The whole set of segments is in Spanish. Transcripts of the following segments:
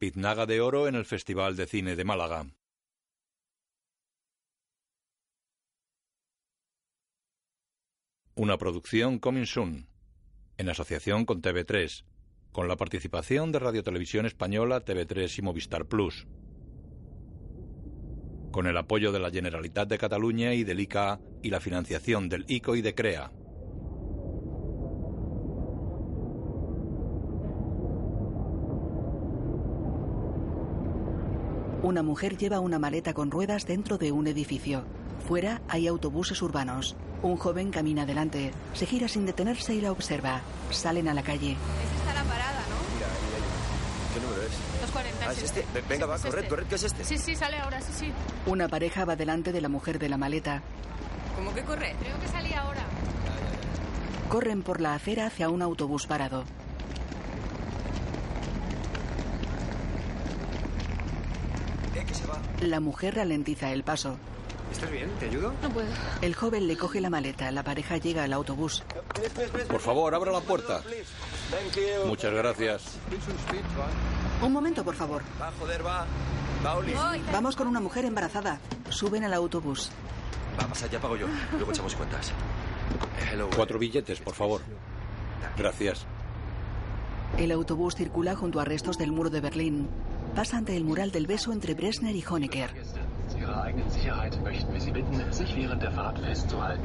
Piznaga de Oro en el Festival de Cine de Málaga. Una producción Coming Soon, en asociación con TV3, con la participación de Radio Televisión Española, TV3 y Movistar Plus. Con el apoyo de la Generalitat de Cataluña y del ICA y la financiación del ICO y de CREA. Una mujer lleva una maleta con ruedas dentro de un edificio. Fuera hay autobuses urbanos. Un joven camina delante, se gira sin detenerse y la observa. Salen a la calle. Es esta la parada, ¿no? Mira, ahí, ahí. ¿Qué número es? 240. Ah, es este. Ve- Venga, va, Es corred, este. corred, ¿qué es este? Sí, sí, sale ahora, sí, sí. Una pareja va delante de la mujer de la maleta. ¿Cómo que corre? Creo que salía ahora. Corren por la acera hacia un autobús parado. Eh, que se va. La mujer ralentiza el paso. ¿Estás bien? ¿Te ayudo? No puedo. El joven le coge la maleta. La pareja llega al autobús. Por favor, abra la puerta. Muchas gracias. Un momento, por favor. Va, joder, va. Va, Oli. Vamos con una mujer embarazada. Suben al autobús. Va, pasa, ya pago yo. Luego echamos cuentas. Hello. Cuatro billetes, por favor. Gracias. El autobús circula junto a restos del muro de Berlín. Pasa ante el mural del beso entre Bresner y Honecker.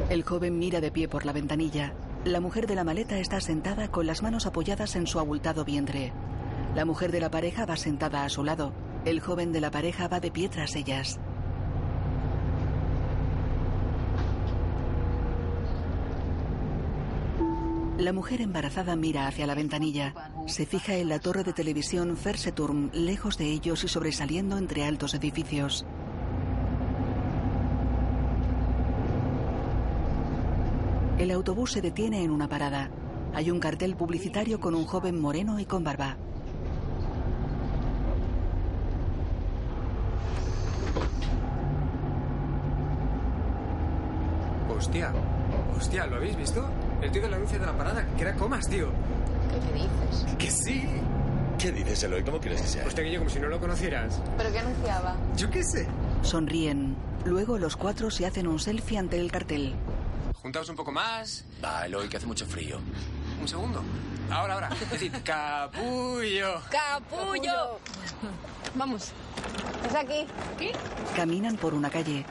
El joven mira de pie por la ventanilla. La mujer de la maleta está sentada con las manos apoyadas en su abultado vientre. La mujer de la pareja va sentada a su lado. El joven de la pareja va de pie tras ellas. La mujer embarazada mira hacia la ventanilla. Se fija en la torre de televisión Ferseturm, lejos de ellos y sobresaliendo entre altos edificios. El autobús se detiene en una parada. Hay un cartel publicitario con un joven moreno y con barba. Hostia. Hostia, ¿lo habéis visto? El tío del anuncio de la parada, que era comas, tío. ¿Qué me dices? Que sí. ¿Qué dices, Eloy? ¿Cómo quieres que sea? Hostia, que yo como si no lo conocieras. ¿Pero qué anunciaba? Yo qué sé. Sonríen. Luego los cuatro se hacen un selfie ante el cartel. Juntaos un poco más. Va, Eloy, que hace mucho frío. Un segundo. Ahora, ahora. Es decir, capullo. ¡Capullo! Vamos. Es aquí. ¿Qué? Caminan por una calle.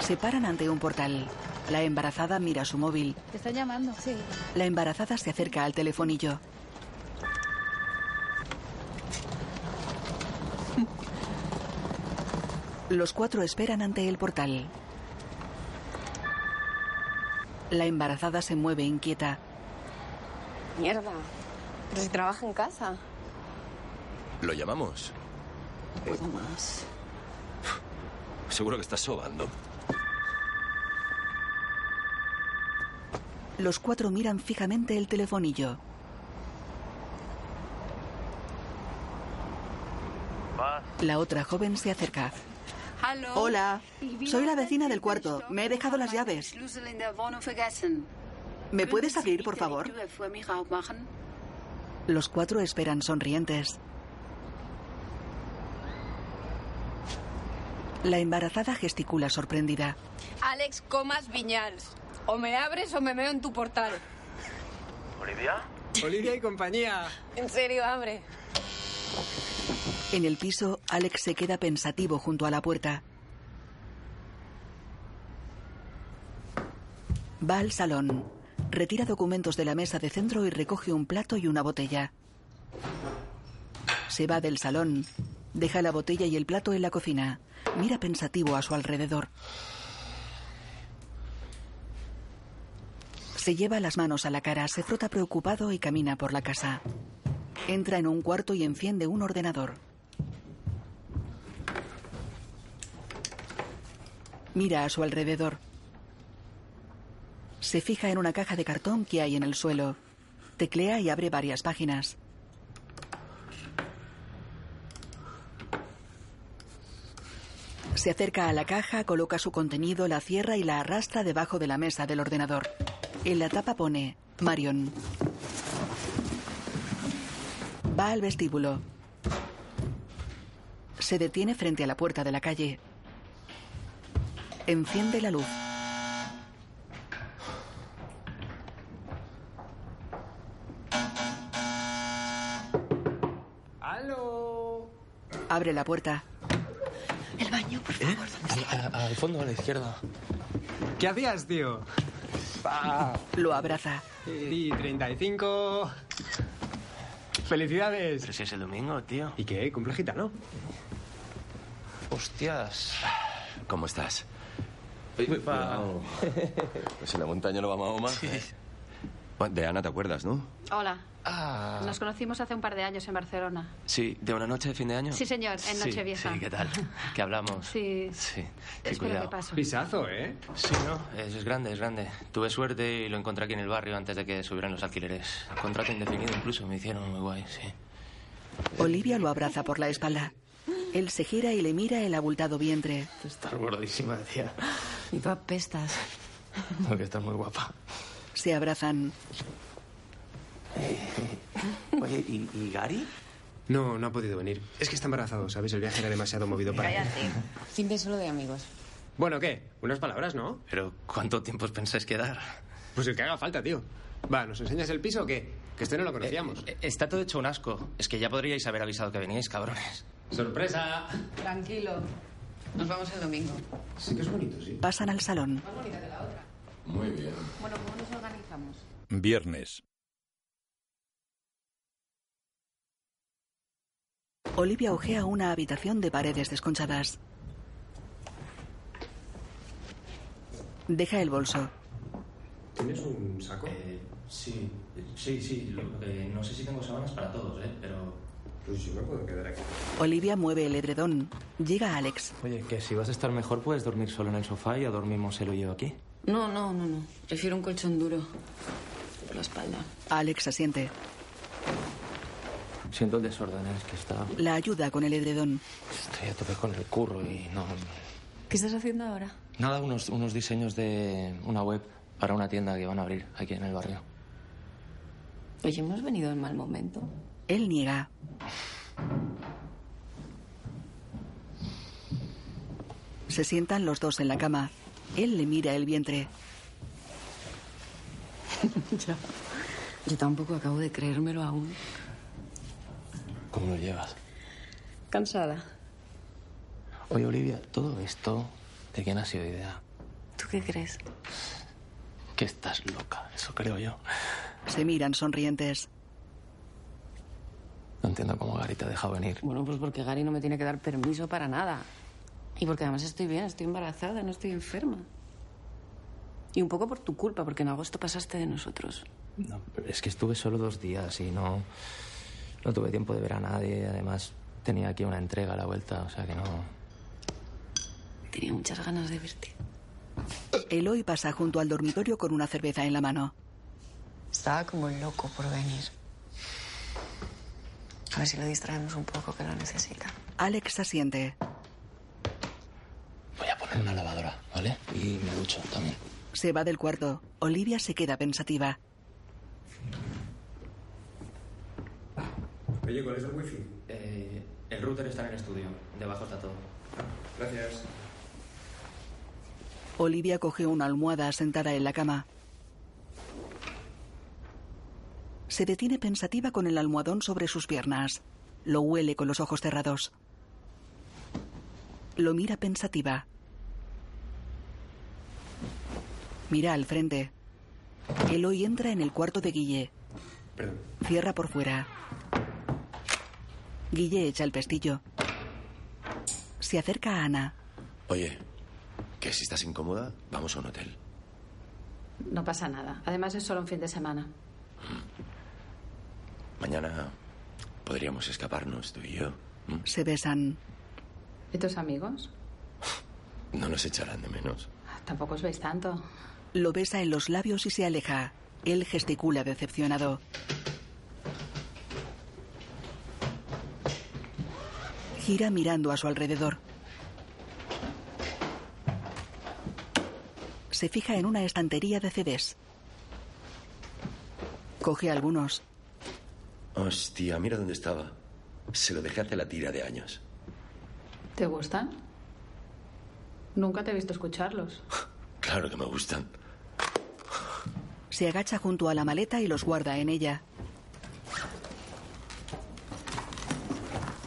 Se paran ante un portal. La embarazada mira su móvil. ¿Te están llamando? Sí. La embarazada se acerca al telefonillo. Los cuatro esperan ante el portal. La embarazada se mueve inquieta. Mierda. Pero si trabaja en casa. ¿Lo llamamos? Puedo más. Seguro que estás sobando. Los cuatro miran fijamente el telefonillo. La otra joven se acerca. Hola, soy la vecina del cuarto. Me he dejado las llaves. ¿Me puedes abrir, por favor? Los cuatro esperan sonrientes. La embarazada gesticula sorprendida. Alex Comas Viñals. O me abres o me meo en tu portal. Olivia y compañía. En serio, abre. En el piso, Alex se queda pensativo junto a la puerta. Va al salón. Retira documentos de la mesa de centro y recoge un plato y una botella. Se va del salón. Deja la botella y el plato en la cocina. Mira pensativo a su alrededor. Se lleva las manos a la cara, se frota preocupado y camina por la casa. Entra en un cuarto y enciende un ordenador. Mira a su alrededor. Se fija en una caja de cartón que hay en el suelo. Teclea y abre varias páginas. Se acerca a la caja, coloca su contenido, la cierra y la arrastra debajo de la mesa del ordenador. En la tapa pone Marion. Va al vestíbulo. Se detiene frente a la puerta de la calle. Enciende la luz. ¡Aló! Abre la puerta. El baño, por favor. Al, al fondo, a la izquierda. ¿Qué hacías, tío? Lo abraza. Y 35. ¡Felicidades! Pero si es el domingo, tío. ¿Y qué? ¿Cumple gitano? Hostias. ¿Cómo estás? Pues en la montaña no va Mahoma. Bueno, De Ana te acuerdas, ¿no? Hola. Ah. Nos conocimos hace un par de años en Barcelona. Sí, de una noche de fin de año. Sí, señor, en Sí, Nochevieja. Sí, ¿qué tal? ¿Qué hablamos? Sí. Sí, qué cuidado. que paso. Pisazo, ¿eh? Sí, ¿no? Es, es grande, es grande. Tuve suerte y lo encontré aquí en el barrio antes de que subieran los alquileres. Contrato indefinido incluso, me hicieron muy guay, sí. Olivia lo abraza por la espalda. Él se gira y le mira el abultado vientre. Estás gordísima, tía. Y tú apestas. Porque estás muy guapa. Se abrazan. Oye, ¿y, y Gary? No, no ha podido venir. Es que está embarazado, ¿sabes? El viaje era demasiado movido para él. Fin de solo de amigos. Bueno, ¿qué? Unas palabras, ¿no? Pero, ¿cuánto tiempo os pensáis quedar? Pues el que haga falta, tío. Va, ¿nos enseñas el piso o qué? Que este no lo conocíamos. Eh, está todo hecho un asco. Es que ya podríais haber avisado que veníais, cabrones. ¡Sorpresa! Tranquilo. Nos vamos el domingo. Sí que es bonito, sí. Pasan al salón. Muy bien. Bueno, ¿cómo nos organizamos? Viernes. Olivia ojea una habitación de paredes desconchadas. Deja el bolso. ¿Tienes un saco? Eh, sí, sí, sí. no sé si tengo sábanas para todos, ¿eh? Pero... Pues yo me puedo quedar aquí. Olivia mueve el edredón. Llega Alex. Oye, que si vas a estar mejor puedes dormir solo en el sofá y ya dormimos él yo aquí. No, no, no, no. Prefiero un colchón duro. Por la espalda. Alex asiente. Siento el desorden, ¿eh? es que está... La ayuda con el edredón. Estoy a tope con el curro y no... ¿Qué estás haciendo ahora? Nada, unos, unos diseños de una web para una tienda que van a abrir aquí en el barrio. Oye, hemos venido en mal momento. Él niega. Se sientan los dos en la cama. Él le mira el vientre. ya. Yo tampoco acabo de creérmelo aún. ¿Cómo lo llevas? Cansada. Oye, Olivia, todo esto, ¿de quién ha sido idea? ¿Tú qué crees? Que estás loca, eso creo yo. Se miran sonrientes. No entiendo cómo Gary te ha dejado venir. Bueno, pues porque Gary no me tiene que dar permiso para nada. Y porque además estoy bien, estoy embarazada, no estoy enferma. Y un poco por tu culpa, porque en agosto pasaste de nosotros. No, pero es que estuve solo dos días y no, no tuve tiempo de ver a nadie. Además, tenía aquí una entrega a la vuelta, o sea que no... Tenía muchas ganas de verte. Eloy pasa junto al dormitorio con una cerveza en la mano. Estaba como loco por venir. A ver si lo distraemos un poco, que lo necesita. Alex asiente. Voy a poner una lavadora, ¿vale? Y me ducho también. Se va del cuarto. Olivia se queda pensativa. Oye, ¿cuál es el wifi? Eh, el router está en el estudio. Debajo está todo. Gracias. Olivia coge una almohada sentada en la cama. Se detiene pensativa con el almohadón sobre sus piernas. Lo huele con los ojos cerrados. Lo mira pensativa. Mira al frente. Eloy entra en el cuarto de Guille. Perdón. Cierra por fuera. Guille echa el pestillo. Se acerca a Ana. Oye, que si estás incómoda, vamos a un hotel. No pasa nada. Además es solo un fin de semana. Mañana podríamos escaparnos, tú y yo. Se besan. ¿Y tus amigos? No nos echarán de menos. Tampoco os veis tanto. Lo besa en los labios y se aleja. Él gesticula decepcionado. Gira mirando a su alrededor. Se fija en una estantería de CDs. Coge algunos. Hostia, mira dónde estaba. Se lo dejé hace la tira de años. ¿Te gustan? Nunca te he visto escucharlos. Claro que me gustan. Se agacha junto a la maleta y los guarda en ella.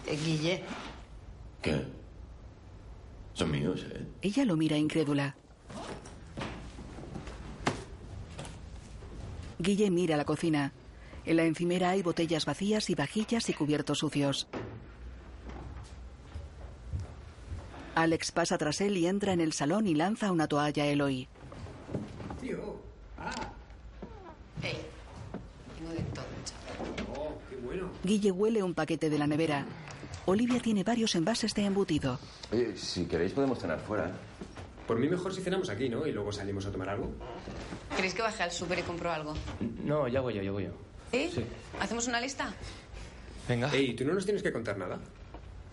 Eh, Guille, ¿Qué? Son míos, ¿eh? Ella lo mira incrédula. Guille mira la cocina. En la encimera hay botellas vacías y vajillas y cubiertos sucios. Alex pasa tras él y entra en el salón y lanza una toalla a Eloy. Tío. Ah. Ey, tengo de todo, chaval. Oh, qué bueno. Guille huele un paquete de la nevera. Olivia tiene varios envases de embutido. Oye, si queréis podemos cenar fuera. ¿eh? Por mí mejor si cenamos aquí, ¿no? Y luego salimos a tomar algo. ¿Queréis que baje al súper y compro algo? No, ya voy yo, ya voy yo. ¿Sí? Sí. ¿Hacemos una lista? Venga. Ey, tú no nos tienes que contar nada.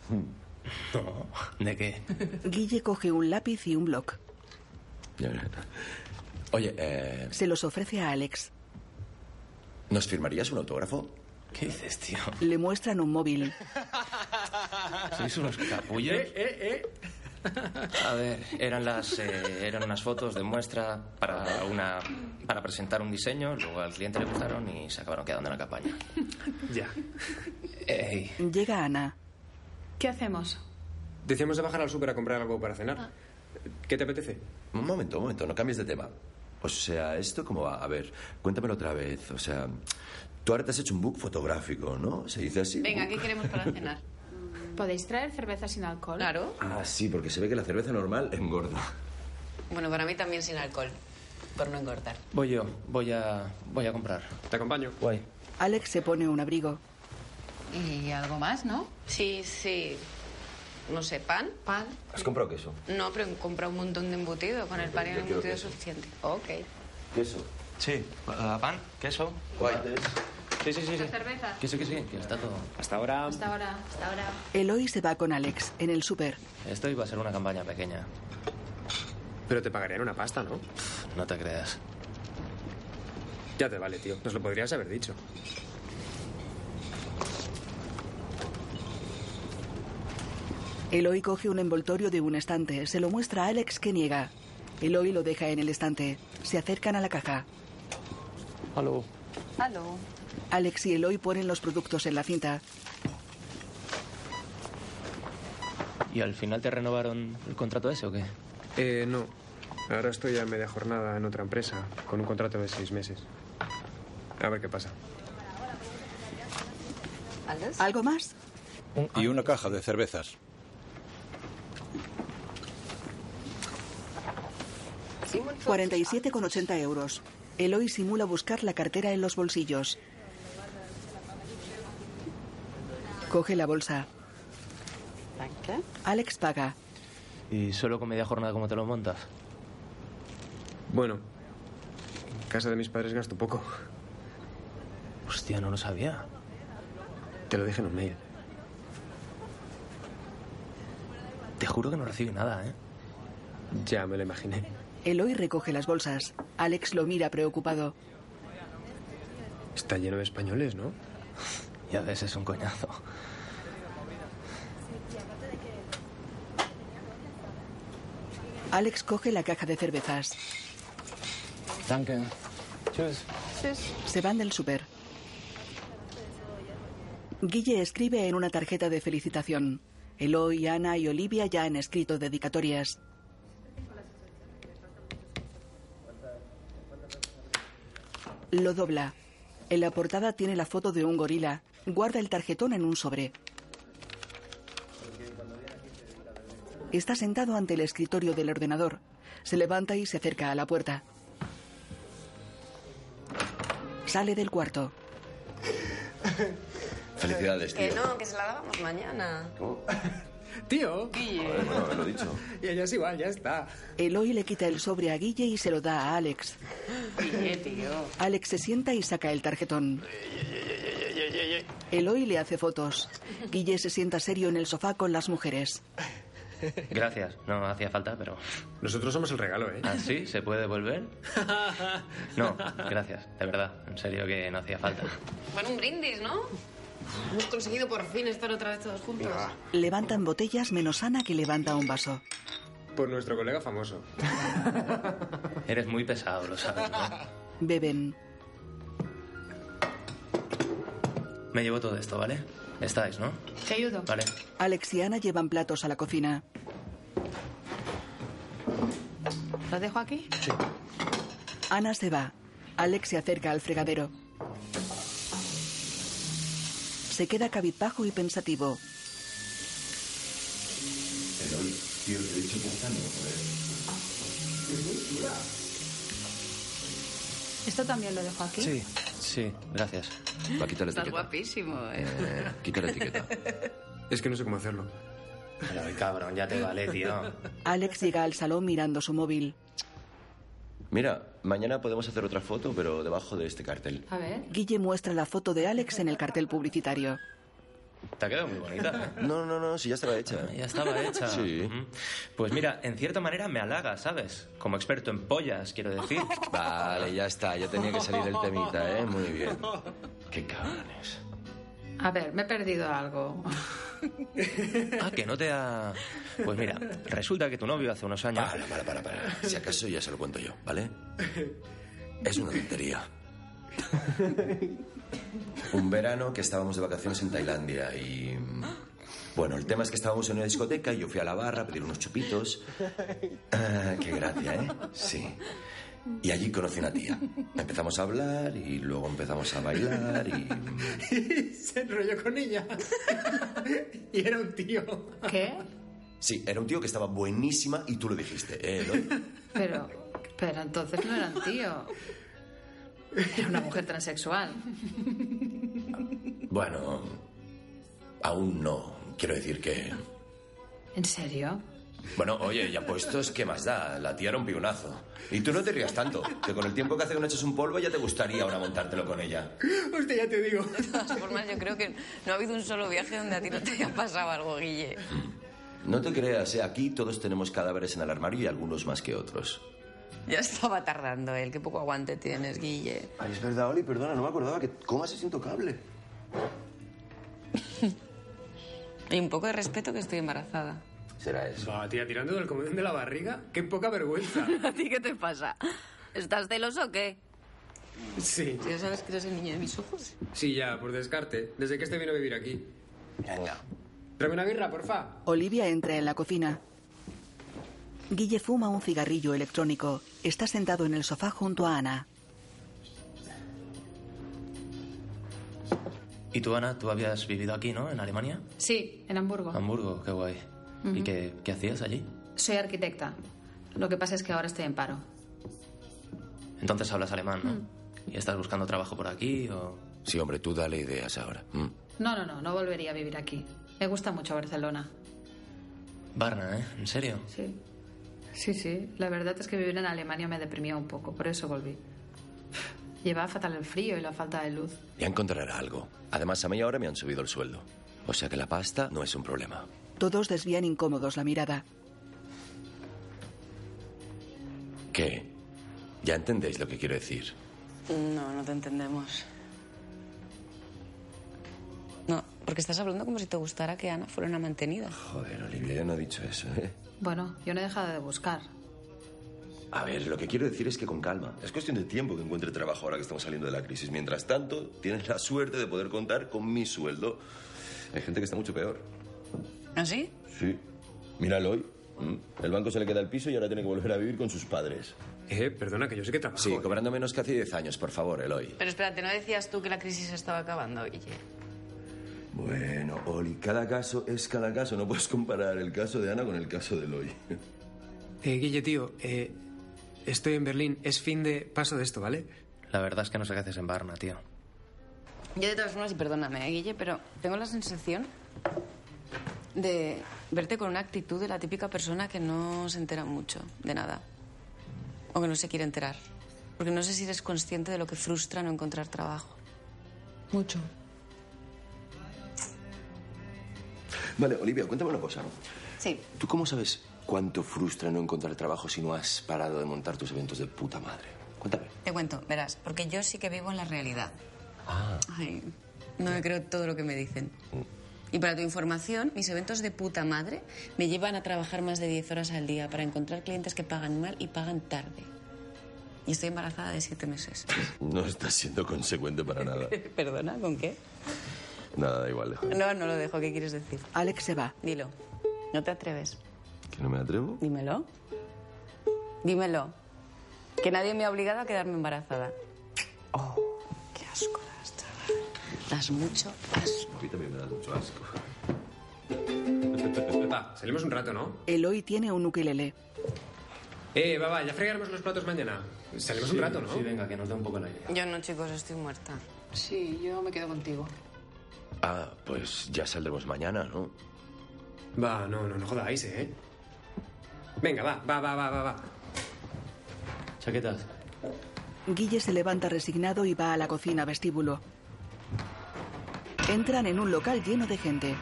¿De qué? Guille coge un lápiz y un bloc. Oye, eh, Se los ofrece a Alex. ¿nos firmarías un autógrafo? ¿Qué dices, tío? Le muestran un móvil. ¿Sois unos capullos? Eh, eh, eh. A ver, eran las eh, eran unas fotos de muestra para una para presentar un diseño, luego al cliente le gustaron y se acabaron quedando en la campaña. Ya. Ey, Llega Ana. ¿Qué hacemos? Decíamos de bajar al súper a comprar algo para cenar. ¿Qué te apetece? Un momento, un momento, no cambies de tema. O sea, ¿esto cómo va? A ver, cuéntamelo otra vez. O sea, tú ahora te has hecho un book fotográfico, ¿no? Se dice así. Venga, ¿qué queremos para cenar? ¿Podéis traer cerveza sin alcohol? Claro. Ah, sí, porque se ve que la cerveza normal engorda. Bueno, para mí también sin alcohol, por no engordar. voy yo, voy a voy a comprar. Te acompaño. Guay. Alex se pone un abrigo. Y algo más, ¿no? Sí, sí. No sé, pan, pan. ¿Has comprado queso? No, pero he comprado un montón de embutido. Con el pan y el embutido es suficiente. Ok. Queso. Sí, pan, queso. Guay. Sí, sí, sí, sí. ¿Cerveza? Que sí, que sí, que está todo. Hasta ahora. Hasta ahora, hasta ahora. Eloy se va con Alex en el súper. Esto iba a ser una campaña pequeña. Pero te pagarían una pasta, ¿no? No te creas. Ya te vale, tío. Nos lo podrías haber dicho. Eloy coge un envoltorio de un estante. Se lo muestra a Alex que niega. Eloy lo deja en el estante. Se acercan a la caja. Aló. Aló. Alex y Eloy ponen los productos en la cinta. ¿Y al final te renovaron el contrato ese o qué? Eh, no. Ahora estoy a media jornada en otra empresa, con un contrato de seis meses. A ver qué pasa. ¿Algo más? Y una caja de cervezas. Sí, 47,80 euros. Eloy simula buscar la cartera en los bolsillos. Coge la bolsa. Alex paga. ¿Y solo con media jornada cómo te lo montas? Bueno, en casa de mis padres gasto poco. Hostia, no lo sabía. Te lo dije en un mail. Te juro que no recibí nada, ¿eh? Ya me lo imaginé. Eloy recoge las bolsas. Alex lo mira preocupado. Está lleno de españoles, ¿no? Ya ves, es un coñazo. Alex coge la caja de cervezas. Danke. Tschüss. Se van del súper. Guille escribe en una tarjeta de felicitación. Eloy, Ana y Olivia ya han escrito dedicatorias. Lo dobla. En la portada tiene la foto de un gorila. Guarda el tarjetón en un sobre. Está sentado ante el escritorio del ordenador. Se levanta y se acerca a la puerta. Sale del cuarto. Felicidades, Que tío. no, que se la dábamos mañana. ¿Cómo? Tío. Joder, bueno, haberlo dicho. Y ella es igual, ya está. Eloy le quita el sobre a Guille y se lo da a Alex. Guille, tío. Alex se sienta y saca el tarjetón. Eloy le hace fotos. Guille se sienta serio en el sofá con las mujeres. Gracias, no hacía falta, pero... Nosotros somos el regalo, ¿eh? ¿Ah, sí? ¿Se puede devolver? No, gracias, de verdad. En serio que no hacía falta. Bueno, un brindis, ¿no? Hemos conseguido por fin estar otra vez todos juntos. Levantan botellas menos Ana que levanta un vaso. Por nuestro colega famoso. Eres muy pesado, lo sabes, ¿no? Beben. Me llevo todo esto, ¿vale? Estáis, ¿no? ¿Te ayudo? Vale. Alex y Ana llevan platos a la cocina. ¿Lo dejo aquí? Sí. Ana se va. Alex se acerca al fregadero. Se queda cabizbajo y pensativo. Eloy, tío, te he dicho que está no, ¿Esto también lo dejo aquí? Sí, sí, gracias. Va a quitar la Estás etiqueta. guapísimo, ¿eh? Eh, quita la etiqueta. Es que no sé cómo hacerlo. Pero, cabrón, ya te vale, tío. Alex llega al salón mirando su móvil. Mira, mañana podemos hacer otra foto, pero debajo de este cartel. A ver. Guille muestra la foto de Alex en el cartel publicitario. Te ha quedado muy bonita. No, no, no, si ya estaba hecha. Ya estaba hecha. Sí. Pues mira, en cierta manera me halaga, ¿sabes? Como experto en pollas, quiero decir. Vale, ya está, ya tenía que salir el temita, ¿eh? Muy bien. Qué cabrones. A ver, me he perdido algo. Ah, que no te ha... Pues mira, resulta que tu novio hace unos años... Para, para, para, para. Si acaso ya se lo cuento yo, ¿vale? Es una tontería. Un verano que estábamos de vacaciones en Tailandia y... Bueno, el tema es que estábamos en una discoteca y yo fui a la barra a pedir unos chupitos. Ah, qué gracia, ¿eh? Sí. Y allí conocí una tía. Empezamos a hablar y luego empezamos a bailar y... Se enrolló con ella. y era un tío. ¿Qué? Sí, era un tío que estaba buenísima y tú lo dijiste, ¿eh, Eloy? Pero, pero entonces no era un tío. Era una mujer transexual. Bueno, aún no. Quiero decir que... ¿En serio? Bueno, oye, ya puestos, ¿qué más da? La tía era un pionazo. Y tú no te rías tanto, que con el tiempo que hace que no echas un polvo ya te gustaría ahora montártelo con ella. Hostia, ya te digo. De todas formas, yo creo que no ha habido un solo viaje donde a ti no te haya pasado algo, Guille. No te creas, ¿eh? aquí todos tenemos cadáveres en el armario y algunos más que otros. Ya estaba tardando él. Qué poco aguante tienes, Guille. Ay, es verdad, Oli, perdona, no me acordaba que comas es intocable. Y un poco de respeto que estoy embarazada. Será eso. Va, tía, tirando del comodín de la barriga. Qué poca vergüenza. ¿A ti qué te pasa? ¿Estás celoso o qué? Sí. ¿Ya sabes que eres el niño de mis ojos? Sí, ya, por descarte. Desde que este vino a vivir aquí. Venga. Tráeme una birra, porfa. Olivia entra en la cocina. Guille fuma un cigarrillo electrónico. Está sentado en el sofá junto a Ana. ¿Y tú, Ana, tú habías vivido aquí, ¿no? En Alemania. Sí, en Hamburgo. Hamburgo, qué guay. ¿Y qué, qué hacías allí? Soy arquitecta. Lo que pasa es que ahora estoy en paro. Entonces hablas alemán, ¿no? ¿Y estás buscando trabajo por aquí o...? Sí, hombre, tú dale ideas ahora. Mm. No, no, no, no volvería a vivir aquí. Me gusta mucho Barcelona. Varna, ¿eh? ¿En serio? Sí. Sí, sí. La verdad es que vivir en Alemania me deprimía un poco, por eso volví. Llevaba fatal el frío y la falta de luz. Ya encontrará algo. Además, a mí ahora me han subido el sueldo. O sea que la pasta no es un problema. Todos desvían incómodos la mirada. ¿Qué? Ya entendéis lo que quiero decir. No, no te entendemos. No, porque estás hablando como si te gustara que Ana fuera una mantenida. Joder, Olivia, yo no he dicho eso, ¿eh? Bueno, yo no he dejado de buscar. A ver, lo que quiero decir es que con calma. Es cuestión de tiempo que encuentre trabajo ahora que estamos saliendo de la crisis. Mientras tanto, tienes la suerte de poder contar con mi sueldo. Hay gente que está mucho peor. ¿Ah, sí? Sí. Míralo hoy. ¿Mm? El banco se le queda el piso y ahora tiene que volver a vivir con sus padres. Eh, perdona, que yo sé que trabajo. Sí, cobrando menos que hace 10 años, por favor, Eloy. Pero espérate, ¿no decías tú que la crisis estaba acabando, Guille? Bueno, Oli, cada caso es cada caso. No puedes comparar el caso de Ana con el caso de Eloy. Eh, Guille, tío, eh, estoy en Berlín. Es fin de paso de esto, ¿vale? La verdad es que no sé qué haces en Varna, tío. Yo de todas formas, y perdóname, ¿eh, Guille, pero tengo la sensación de verte con una actitud de la típica persona que no se entera mucho de nada. O que no se quiere enterar. Porque no sé si eres consciente de lo que frustra no encontrar trabajo. Mucho. Vale, Olivia, cuéntame una cosa. Sí. ¿Tú cómo sabes cuánto frustra no encontrar trabajo si no has parado de montar tus eventos de puta madre? Cuéntame. Te cuento, verás, porque yo sí que vivo en la realidad. Ah. Ay, no me creo todo lo que me dicen. Y para tu información, mis eventos de puta madre me llevan a trabajar más de 10 horas al día para encontrar clientes que pagan mal y pagan tarde. Y estoy embarazada de 7 meses. No estás siendo consecuente para nada. ¿Perdona? ¿Con qué? Nada, da igual. déjalo. No, no lo dejo. ¿Qué quieres decir? Alex se va. Dilo. ¿No te atreves? ¿Que no me atrevo? Dímelo. Dímelo. Que nadie me ha obligado a quedarme embarazada. Oh, qué asco das, chaval. Das mucho asco. A mí también me da mucho asco. Va, salimos un rato, ¿no? Eloy tiene un ukelele. Eh, va, va, ya fregaremos los platos mañana. Salimos un rato, ¿no? Sí, venga, que nos dé un poco el aire. Yo no, chicos, estoy muerta. Sí, yo me quedo contigo. Ah, pues ya saldremos mañana, ¿no? Va, no, no, no jodáis, ¿eh? Venga, va, va, va, va, va, va. Chaquetas. Guille se levanta resignado y va a la cocina vestíbulo. Entran en un local lleno de gente.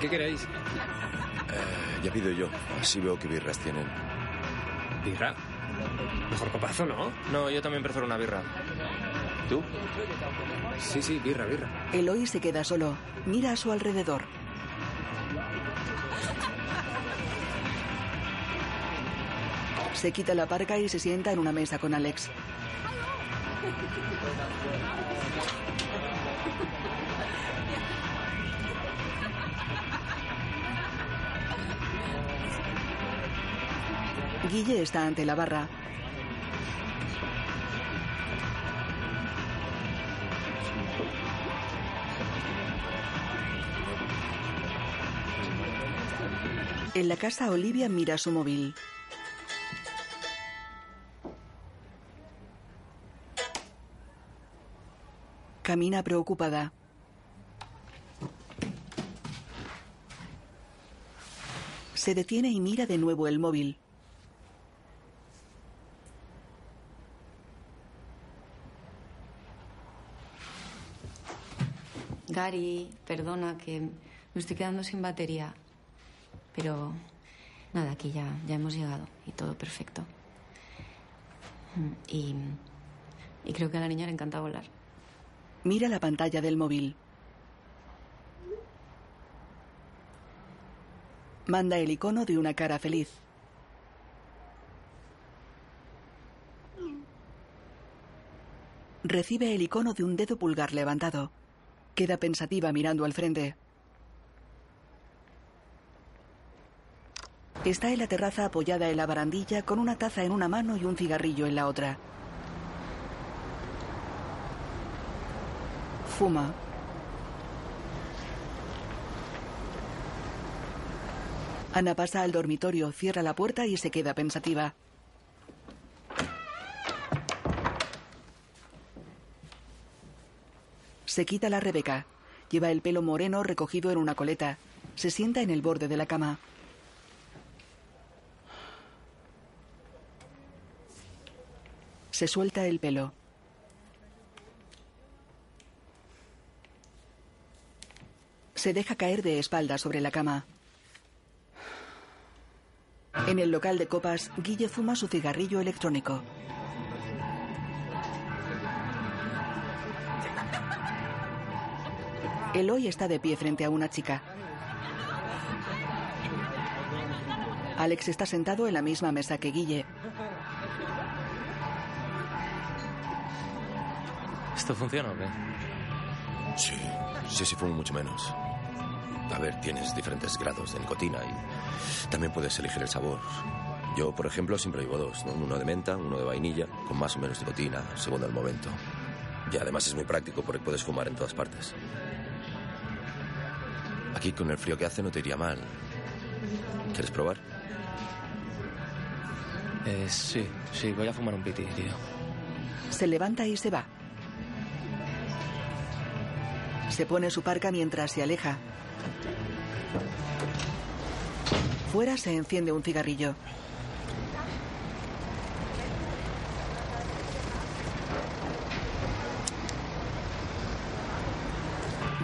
¿Qué queréis? Eh, ya pido yo. Así veo qué birras tienen. ¿Birra? Mejor copazo, ¿no? No, yo también prefiero una birra. ¿Tú? Sí, sí, birra, birra. Eloy se queda solo. Mira a su alrededor. Se quita la parca y se sienta en una mesa con Alex. Guille está ante la barra. En la casa Olivia mira su móvil. Camina preocupada. Se detiene y mira de nuevo el móvil. Gary, perdona que me estoy quedando sin batería. Pero nada, aquí ya, ya hemos llegado y todo perfecto. Mm, Y, y creo que a la niña le encanta volar. Mira la pantalla del móvil. Manda el icono de una cara feliz. Recibe el icono de un dedo pulgar levantado. Queda pensativa mirando al frente. Está en la terraza apoyada en la barandilla con una taza en una mano y un cigarrillo en la otra. Fuma. Ana pasa al dormitorio, cierra la puerta y se queda pensativa. Se quita la Rebeca. Lleva el pelo moreno recogido en una coleta. Se sienta en el borde de la cama. Se suelta el pelo. Se deja caer de espalda sobre la cama. En el local de copas, Guille fuma su cigarrillo electrónico. Eloy está de pie frente a una chica. Alex está sentado en la misma mesa que Guille. ¿Esto funciona o qué? Sí, sí, sí, fumo mucho menos. A ver, tienes diferentes grados de nicotina y también puedes elegir el sabor. Yo, por ejemplo, siempre llevo dos, ¿no? uno de menta, uno de vainilla, con más o menos nicotina, según el momento. Y además es muy práctico porque puedes fumar en todas partes. Aquí con el frío que hace no te iría mal. ¿Quieres probar? Eh, sí, sí, voy a fumar un piti, tío. Se levanta y se va. Se pone su parca mientras se aleja. Fuera se enciende un cigarrillo.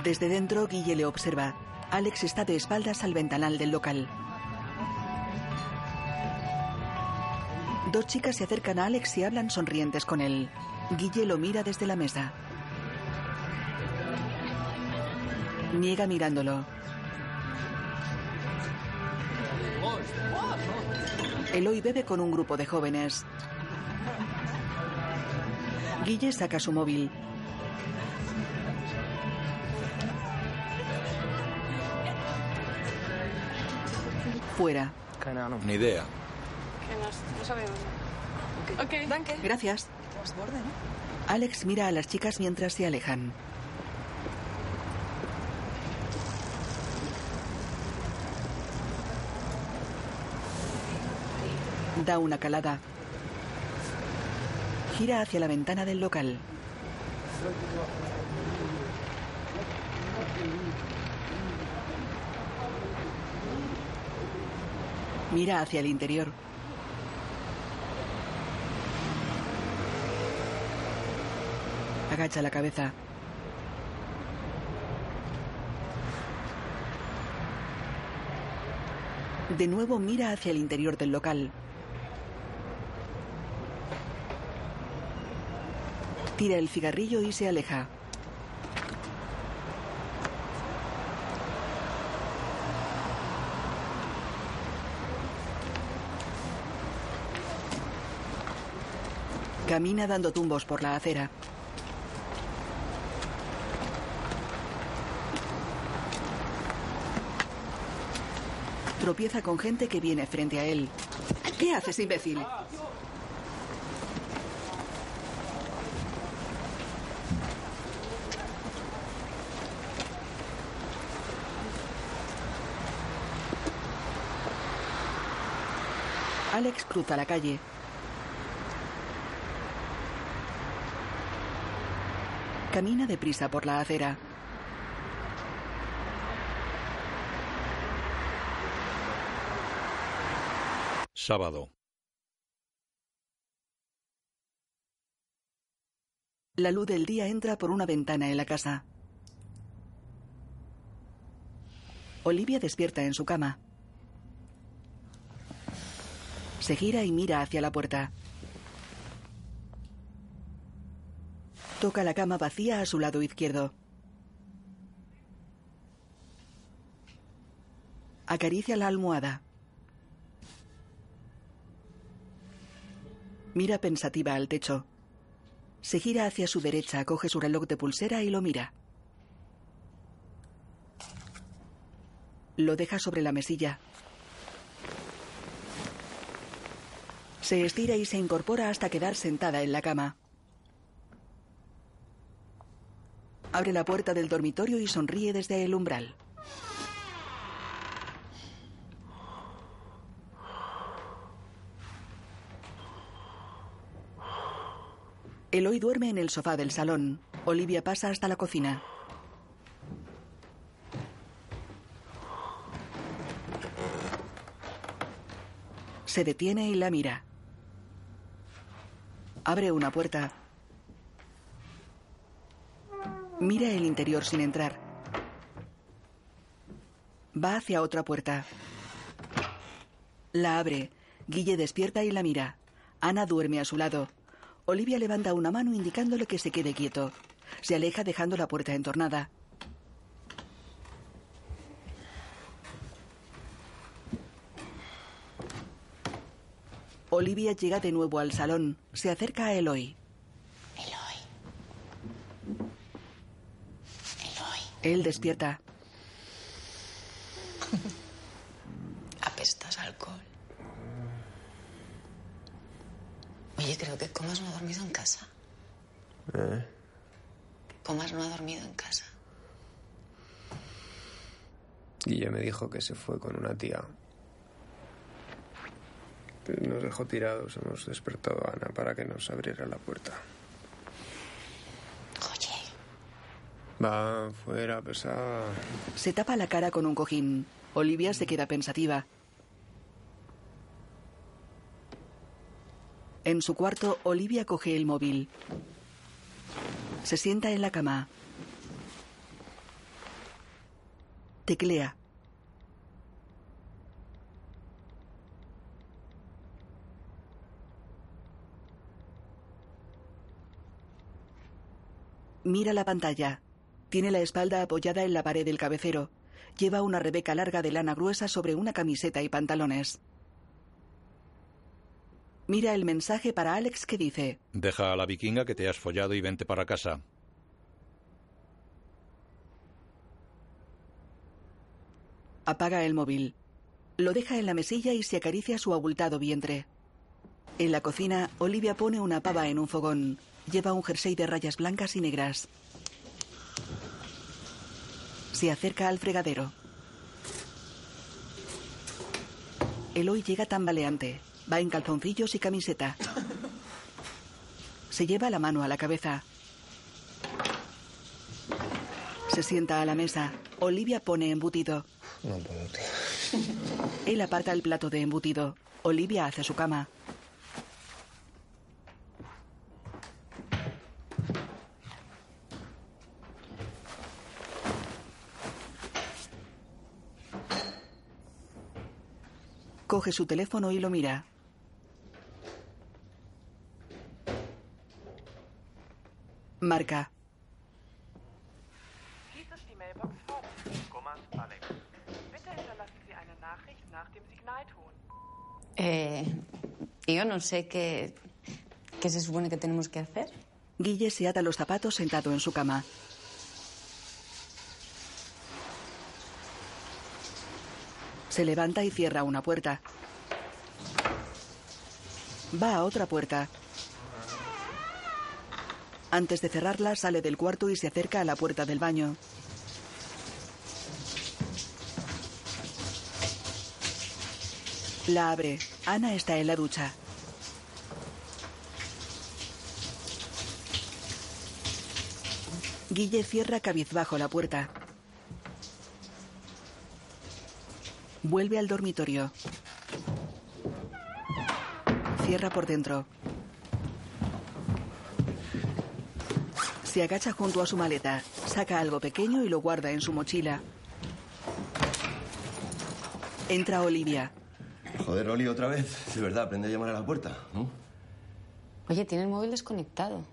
Desde dentro, Guille le observa. Alex está de espaldas al ventanal del local. Dos chicas se acercan a Alex y hablan sonrientes con él. Guille lo mira desde la mesa. Niega mirándolo. Eloy bebe con un grupo de jóvenes. Guille saca su móvil. Fuera. Ni idea. no sabemos. Ok, danke. Gracias. Alex mira a las chicas mientras se alejan. Da una calada. Gira hacia la ventana del local. Mira hacia el interior. Agacha la cabeza. De nuevo mira hacia el interior del local. Tira el cigarrillo y se aleja. Camina dando tumbos por la acera. Tropieza con gente que viene frente a él. ¿Qué haces, imbécil? Alex cruza la calle. Camina deprisa por la acera. Sábado. La luz del día entra por una ventana en la casa. Olivia despierta en su cama. Se gira y mira hacia la puerta. Toca la cama vacía a su lado izquierdo. Acaricia la almohada. Mira pensativa al techo. Se gira hacia su derecha, coge su reloj de pulsera y lo mira. Lo deja sobre la mesilla. Se estira y se incorpora hasta quedar sentada en la cama. Abre la puerta del dormitorio y sonríe desde el umbral. Eloy duerme en el sofá del salón. Olivia pasa hasta la cocina. Se detiene y la mira. Abre una puerta. Mira el interior sin entrar. Va hacia otra puerta. La abre. Guille despierta y la mira. Ana duerme a su lado. Olivia levanta una mano indicándole que se quede quieto. Se aleja dejando la puerta entornada. Olivia llega de nuevo al salón. Se acerca a Eloy. Eloy. Eloy. Él despierta. Apestas alcohol. Oye, creo que Comas no ha dormido en casa. ¿Eh? Comas no ha dormido en casa. Guille me dijo que se fue con una tía. Nos dejó tirados. Hemos despertado a Ana para que nos abriera la puerta. Oye, Va fuera, pesada. Se tapa la cara con un cojín. Olivia se queda pensativa. En su cuarto, Olivia coge el móvil. Se sienta en la cama. Teclea. Mira la pantalla. Tiene la espalda apoyada en la pared del cabecero. Lleva una rebeca larga de lana gruesa sobre una camiseta y pantalones. Mira el mensaje para Alex que dice, Deja a la vikinga que te has follado y vente para casa. apaga el móvil. Lo deja en la mesilla y se acaricia su abultado vientre. En la cocina, Olivia pone una pava en un fogón. Lleva un jersey de rayas blancas y negras. Se acerca al fregadero. Eloy llega tambaleante. Va en calzoncillos y camiseta. Se lleva la mano a la cabeza. Se sienta a la mesa. Olivia pone embutido. No puedo, tío. Él aparta el plato de embutido. Olivia hace su cama. Coge su teléfono y lo mira. Marca. Eh, yo no sé qué, qué se supone que tenemos que hacer. Guille se ata los zapatos sentado en su cama. Se levanta y cierra una puerta. Va a otra puerta. Antes de cerrarla, sale del cuarto y se acerca a la puerta del baño. La abre. Ana está en la ducha. Guille cierra cabizbajo la puerta. Vuelve al dormitorio. Cierra por dentro. Se agacha junto a su maleta, saca algo pequeño y lo guarda en su mochila. Entra Olivia. Joder, Oli, otra vez. De verdad, aprende a llamar a la puerta, ¿no? Oye, tiene el móvil desconectado.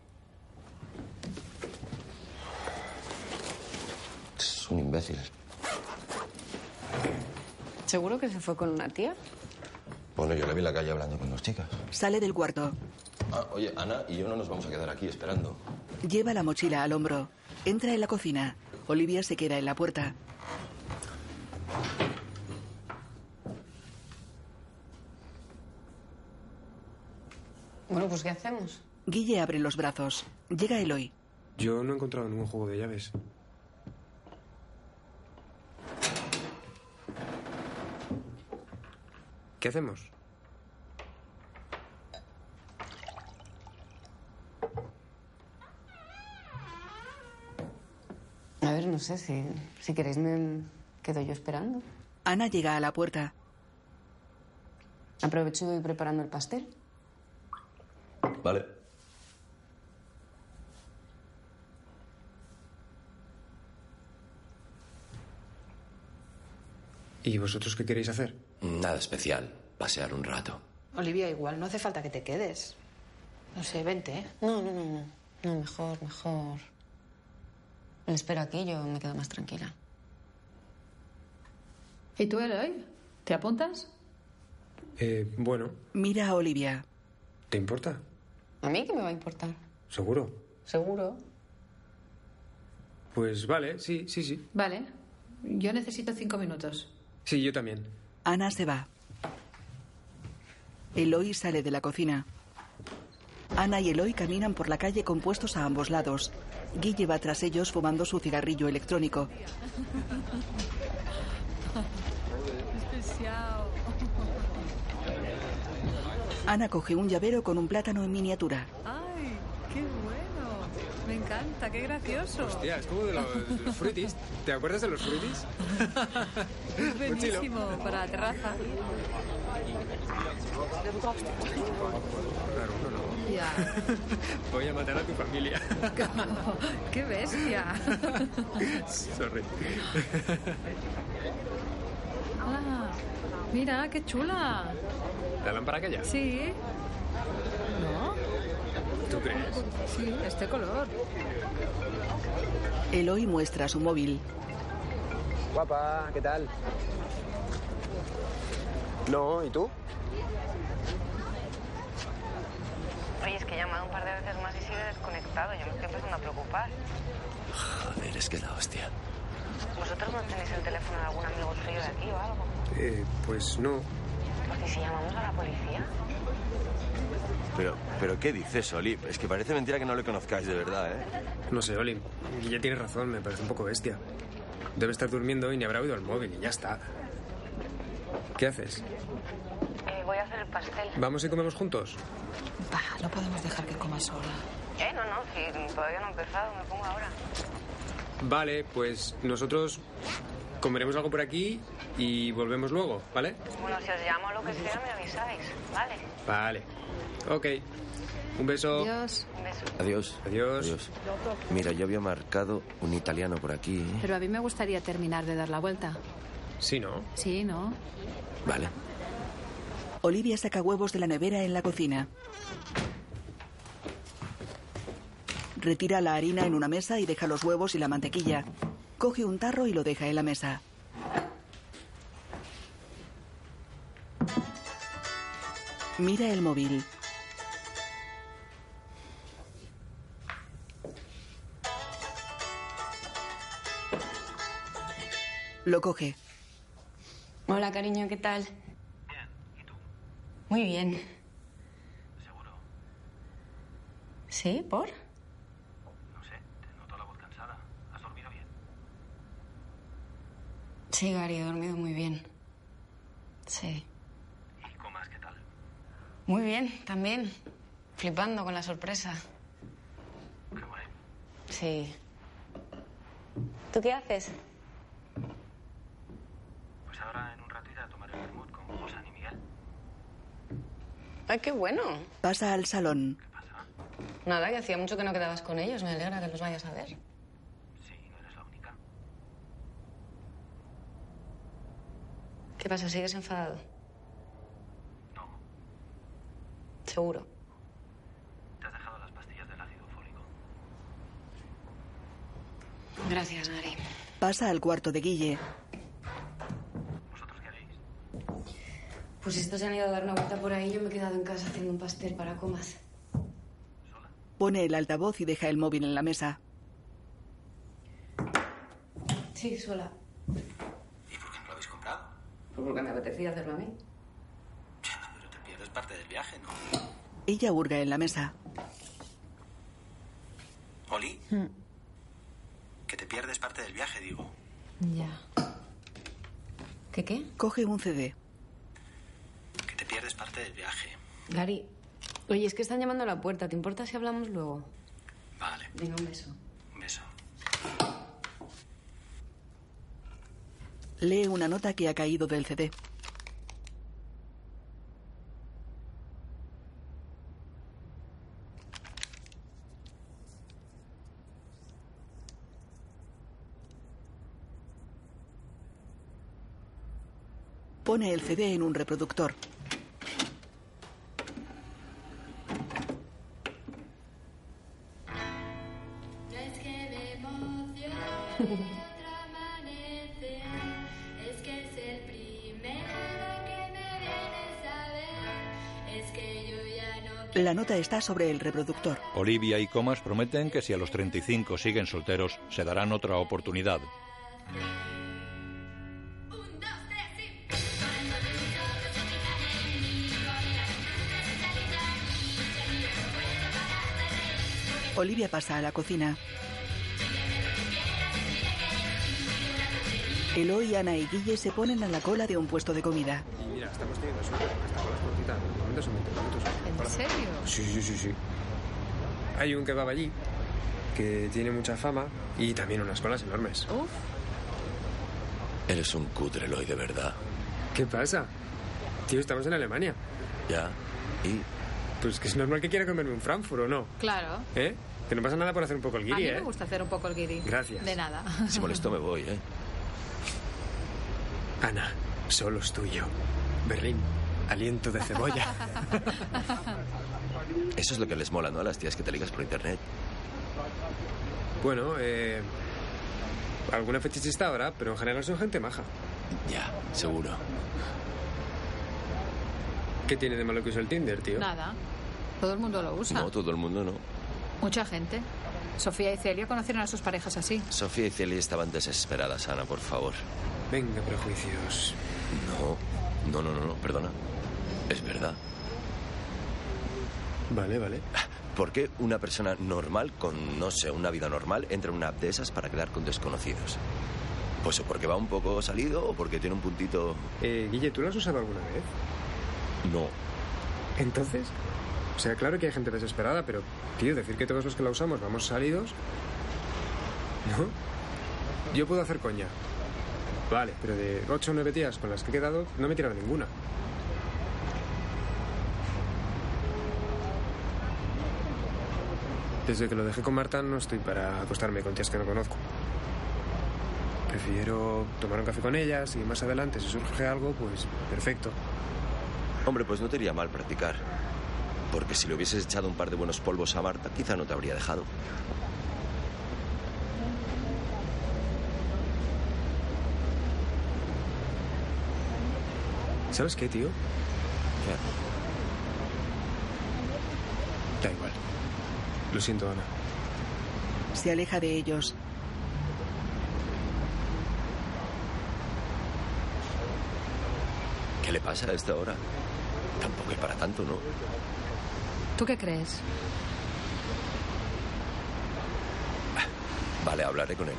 Es un imbécil. ¿Seguro que se fue con una tía? Bueno, yo le vi en la calle hablando con dos chicas. Sale del cuarto. Ah, oye, Ana y yo no nos vamos a quedar aquí esperando. Lleva la mochila al hombro. Entra en la cocina. Olivia se queda en la puerta. Bueno, pues ¿qué hacemos? Guille abre los brazos. Llega Eloy. Yo no he encontrado ningún juego de llaves. ¿Qué hacemos? A ver, no sé, si, si queréis me quedo yo esperando. Ana llega a la puerta. Aprovecho y voy preparando el pastel. Vale. ¿Y vosotros qué queréis hacer? Nada especial. Pasear un rato. Olivia, igual no hace falta que te quedes. No sé, vente, ¿eh? No, no, no, no. No, mejor, mejor. Le espero aquí, yo me quedo más tranquila. ¿Y tú, Eloy? ¿Te apuntas? Eh, bueno, Mira a Olivia. ¿te importa? ¿A mí qué me va a importar? ¿Seguro? ¿Seguro? Pues vale, sí, sí, sí. Vale. Yo necesito cinco minutos. Sí, yo también. Ana se va. Eloy sale de la cocina. Ana y Eloy caminan por la calle compuestos a ambos lados. Guille va tras ellos fumando su cigarrillo electrónico. Ana coge un llavero con un plátano en miniatura. Me encanta, qué gracioso. Hostia, es como de los, de los fruitis. ¿Te acuerdas de los fruitis? Es buenísimo para la terraza. Ya. Voy a matar a tu familia. qué bestia. Sorry. Ah, mira, qué chula. ¿La lámpara aquella? Sí. ¿Tú crees? Sí, este color. Eloy muestra su móvil. Guapa, ¿qué tal? No, ¿y tú? Oye, es que he llamado un par de veces más y sigue desconectado. Yo me estoy empezando a preocupar. Joder, es que la hostia. ¿Vosotros no tenéis el teléfono de algún amigo suyo de aquí o algo? Eh, pues no. Porque si llamamos a la policía. Pero, pero ¿qué dices, Oli? Es que parece mentira que no le conozcáis de verdad, ¿eh? No sé, Oli. Ya tienes razón, me parece un poco bestia. Debe estar durmiendo y ni habrá oído el móvil y ya está. ¿Qué haces? Eh, voy a hacer el pastel. ¿Vamos y comemos juntos? Bah, no podemos dejar que coma sola. Eh, no, no, si todavía no he empezado, me pongo ahora. Vale, pues nosotros comeremos algo por aquí y volvemos luego, ¿vale? Bueno, si os llamo o lo que sea, me avisáis, ¿vale? Vale. Ok. Un beso. Adiós. Un beso. Adiós. Adiós. Mira, yo había marcado un italiano por aquí. ¿eh? Pero a mí me gustaría terminar de dar la vuelta. Sí, ¿no? Sí, ¿no? Vale. Olivia saca huevos de la nevera en la cocina. Retira la harina en una mesa y deja los huevos y la mantequilla. Coge un tarro y lo deja en la mesa. Mira el móvil. Lo coge. Hola, cariño, ¿qué tal? Bien, ¿y tú? Muy bien. ¿Seguro? ¿Sí? ¿Por? No sé, te noto la voz cansada. ¿Has dormido bien? Sí, Gary, he dormido muy bien. Sí. ¿Y comas qué tal? Muy bien, también. Flipando con la sorpresa. Qué guay. Sí. ¿Tú qué haces? Pues ahora en un rato iré a tomar el vermut con José y Miguel. Ay, qué bueno. Pasa al salón. ¿Qué pasa? Nada, que hacía mucho que no quedabas con ellos. Me alegra que los vayas a ver. Sí, no eres la única. ¿Qué pasa? ¿Sigues enfadado? No, Seguro. te has dejado las pastillas del ácido fólico. Gracias, Gary. Pasa al cuarto de Guille. ¿Vosotros qué haréis? Pues estos se han ido a dar una vuelta por ahí. Yo me he quedado en casa haciendo un pastel para comas. ¿Sola? Pone el altavoz y deja el móvil en la mesa. Sí, sola. ¿Y por qué no lo habéis comprado? Pues porque me apetecía hacerlo a mí. Pero te pierdes parte del viaje, ¿no? Ella hurga en la mesa. Oli, que te pierdes parte del viaje, digo. Ya. ¿Qué qué? Coge un CD. Que te pierdes parte del viaje. Gary. Oye, es que están llamando a la puerta. ¿Te importa si hablamos luego? Vale, Venga, un beso. Lee una nota que ha caído del CD. Pone el CD en un reproductor. La nota está sobre el reproductor. Olivia y Comas prometen que si a los 35 siguen solteros, se darán otra oportunidad. Olivia pasa a la cocina. Eloy, Ana y Guille se ponen a la cola de un puesto de comida. Y mira, estamos teniendo suerte porque esta cola es cortita. Normalmente son 20 minutos. ¿En serio? Sí, sí, sí, sí. Hay un kebab allí que tiene mucha fama y también unas colas enormes. Uf. Eres un cutre, Eloy, de verdad. ¿Qué pasa? Tío, estamos en Alemania. Ya. ¿Y? Pues que es normal que quiera comerme un Frankfurt, ¿o no? Claro. ¿Eh? Que no pasa nada por hacer un poco el A guiri, mí ¿eh? me gusta hacer un poco el guiri. Gracias. De nada. Si molesto me voy, ¿eh? Ana, solo es tuyo. Berlín, aliento de cebolla. Eso es lo que les mola, ¿no? A las tías que te ligas por internet. bueno, eh... Alguna fetichista ahora, pero en general son gente maja. Ya, seguro. ¿Qué tiene de malo que use el Tinder, tío? Nada. Todo el mundo lo usa. No, todo el mundo no. Mucha gente. Sofía y Celia conocieron a sus parejas así. Sofía y Celia estaban desesperadas, Ana, por favor. Venga, prejuicios. No, no, no, no, no, perdona. Es verdad. Vale, vale. ¿Por qué una persona normal, con, no sé, una vida normal, entra en una app de esas para quedar con desconocidos? Pues o porque va un poco salido o porque tiene un puntito... Eh, Guille, ¿tú lo has usado alguna vez? No. Entonces, o sea, claro que hay gente desesperada, pero, tío, decir que todos los que la usamos vamos salidos. ¿No? Yo puedo hacer coña. Vale, pero de ocho o nueve tías con las que he quedado, no me he tirado ninguna. Desde que lo dejé con Marta no estoy para acostarme con tías que no conozco. Prefiero tomar un café con ellas y más adelante, si surge algo, pues perfecto. Hombre, pues no te iría mal practicar. Porque si le hubieses echado un par de buenos polvos a Marta, quizá no te habría dejado. ¿Sabes qué, tío? Da igual. Lo siento, Ana. Se aleja de ellos. ¿Qué le pasa a esta hora? Tampoco es para tanto, ¿no? ¿Tú qué crees? Vale, hablaré con él.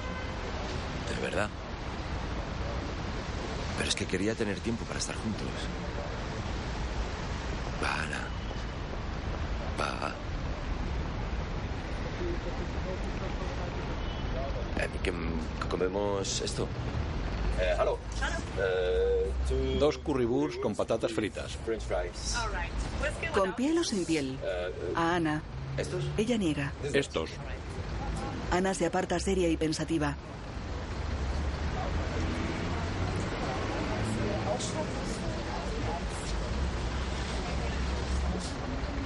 De verdad. Pero es que quería tener tiempo para estar juntos. Va, Ana. Eh, ¿que, que comemos esto? Eh, hello. Dos currywurst con patatas fritas. French fries. ¿Con piel o sin piel? A Ana. ¿Estos? Ella niega. Estos. Ana se aparta seria y pensativa.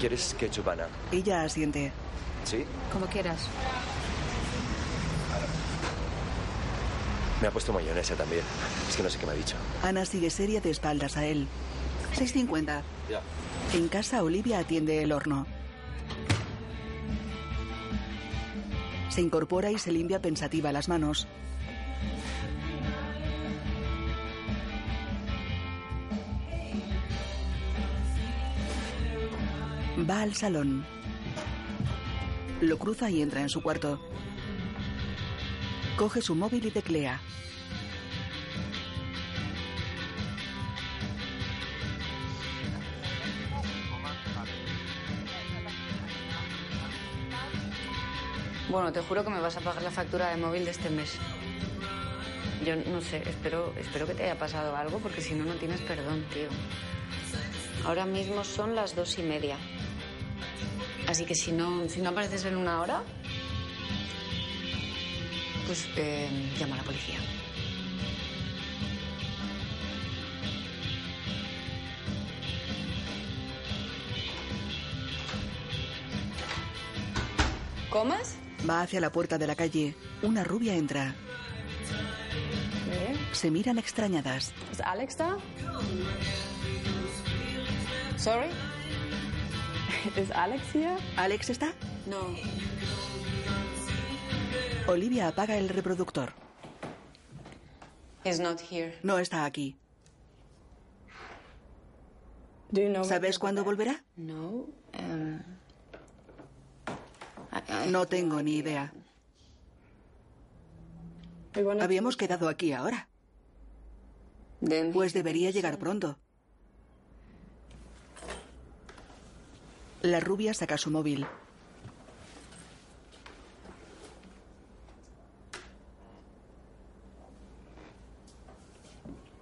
¿Quieres ketchup, Ana? Ella asiente. ¿Sí? Como quieras. Me ha puesto mayonesa también. Es que no sé qué me ha dicho. Ana sigue seria de espaldas a él. 6.50. Ya. En casa, Olivia atiende el horno. Se incorpora y se limpia pensativa las manos. Va al salón. Lo cruza y entra en su cuarto. Coge su móvil y teclea. Bueno, te juro que me vas a pagar la factura de móvil de este mes. Yo no sé, espero, espero que te haya pasado algo porque si no, no tienes perdón, tío. Ahora mismo son las dos y media. Así que si no, si no apareces en una hora, pues eh, llama a la policía. ¿Comas? Va hacia la puerta de la calle. Una rubia entra. Se miran extrañadas. ¿Es Alex da? Sorry? ¿Es Alex here? ¿Alex está? No. Olivia apaga el reproductor. He's not here. No está aquí. Do you know ¿Sabes cuándo volverá? No. um, I- I- No tengo ni idea. Habíamos quedado aquí ahora. Pues debería llegar pronto. La rubia saca su móvil.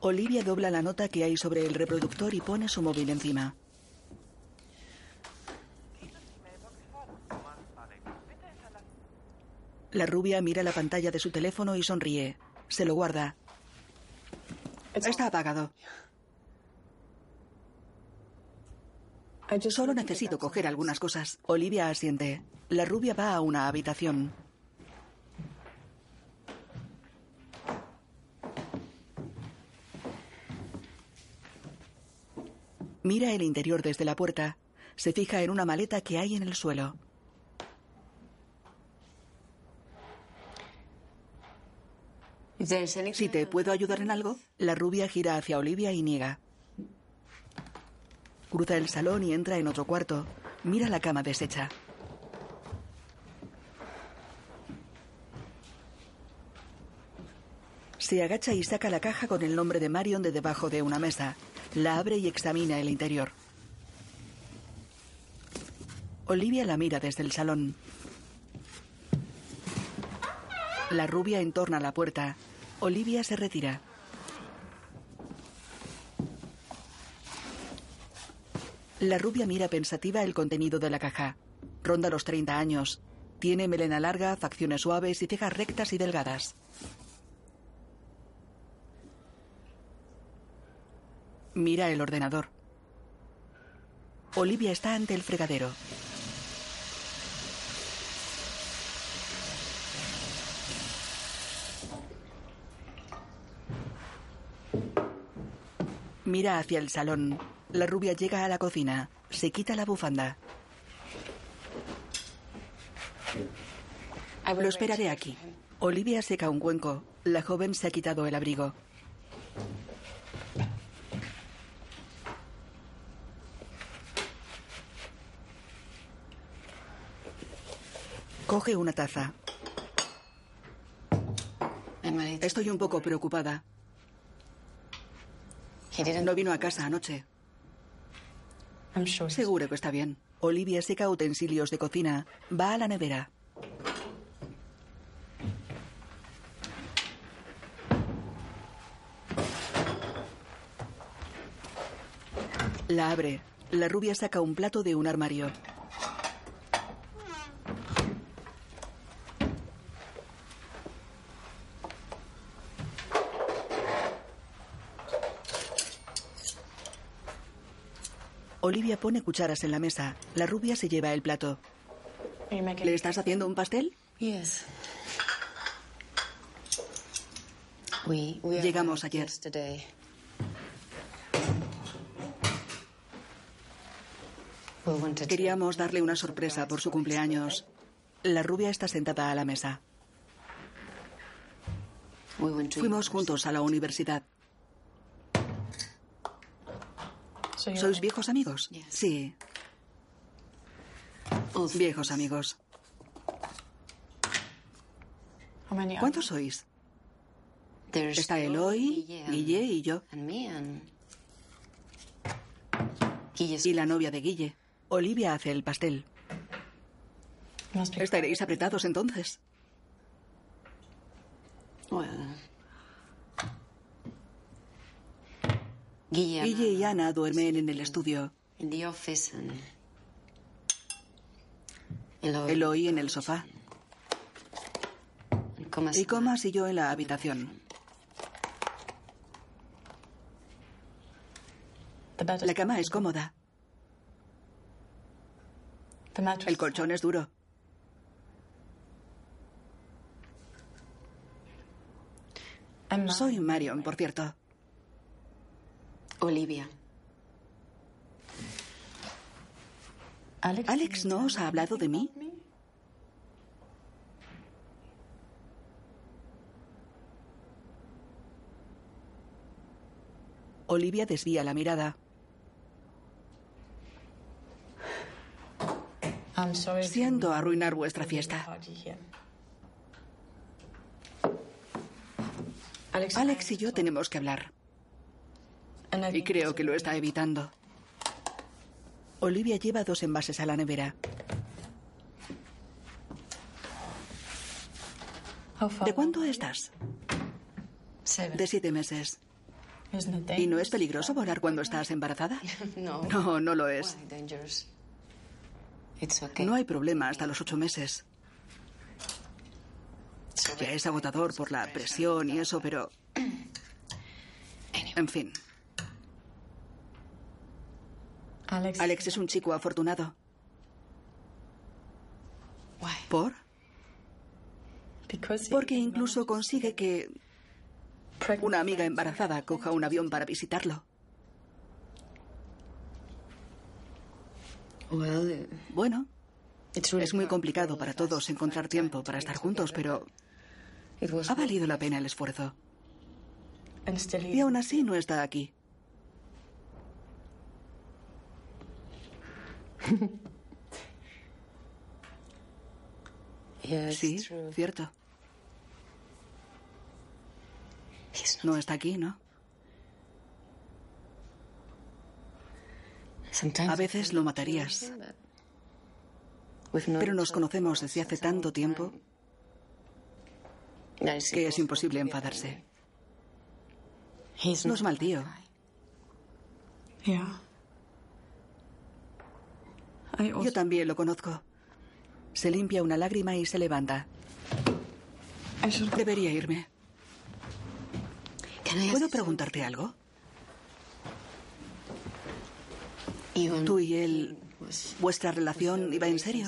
Olivia dobla la nota que hay sobre el reproductor y pone su móvil encima. La rubia mira la pantalla de su teléfono y sonríe. Se lo guarda. Está apagado. Solo necesito coger algunas cosas. Olivia asiente. La rubia va a una habitación. Mira el interior desde la puerta. Se fija en una maleta que hay en el suelo. Si te puedo ayudar en algo, la rubia gira hacia Olivia y niega. Cruza el salón y entra en otro cuarto. Mira la cama deshecha. Se agacha y saca la caja con el nombre de Marion de debajo de una mesa. La abre y examina el interior. Olivia la mira desde el salón. La rubia entorna la puerta. Olivia se retira. La rubia mira pensativa el contenido de la caja. Ronda los 30 años. Tiene melena larga, facciones suaves y cejas rectas y delgadas. Mira el ordenador. Olivia está ante el fregadero. Mira hacia el salón. La rubia llega a la cocina. Se quita la bufanda. Lo esperaré aquí. Olivia seca un cuenco. La joven se ha quitado el abrigo. Coge una taza. Estoy un poco preocupada. No vino a casa anoche. Seguro que está bien. Olivia seca utensilios de cocina. Va a la nevera. La abre. La rubia saca un plato de un armario. Olivia pone cucharas en la mesa. La rubia se lleva el plato. ¿Le estás haciendo un pastel? Yes. Llegamos ayer. Queríamos darle una sorpresa por su cumpleaños. La rubia está sentada a la mesa. Fuimos juntos a la universidad. ¿Sois viejos amigos? Sí. Viejos amigos. ¿Cuántos sois? Está Eloy, Guille y yo. Y la novia de Guille. Olivia hace el pastel. Estaréis apretados entonces. Guille y Ana duermen en el estudio. Eloy en el sofá. Y Comas y yo en la habitación. La cama es cómoda. El colchón es duro. Soy Marion, por cierto. Olivia. ¿Alex no os ha hablado de mí? Olivia desvía la mirada. Siento arruinar vuestra fiesta. Alex y yo tenemos que hablar. Y creo que lo está evitando. Olivia lleva dos envases a la nevera. ¿De cuánto estás? De siete meses. ¿Y no es peligroso volar cuando estás embarazada? No. No, no lo es. No hay problema hasta los ocho meses. Ya es agotador por la presión y eso, pero... En fin. Alex es un chico afortunado. ¿Por? Porque incluso consigue que una amiga embarazada coja un avión para visitarlo. Bueno, es muy complicado para todos encontrar tiempo para estar juntos, pero ha valido la pena el esfuerzo. Y aún así no está aquí. Sí, cierto. No está aquí, ¿no? A veces lo matarías. Pero nos conocemos desde hace tanto tiempo que es imposible enfadarse. No es mal tío. Yo también lo conozco. Se limpia una lágrima y se levanta. Debería irme. ¿Puedo preguntarte algo? ¿Tú y él, vuestra relación iba en serio?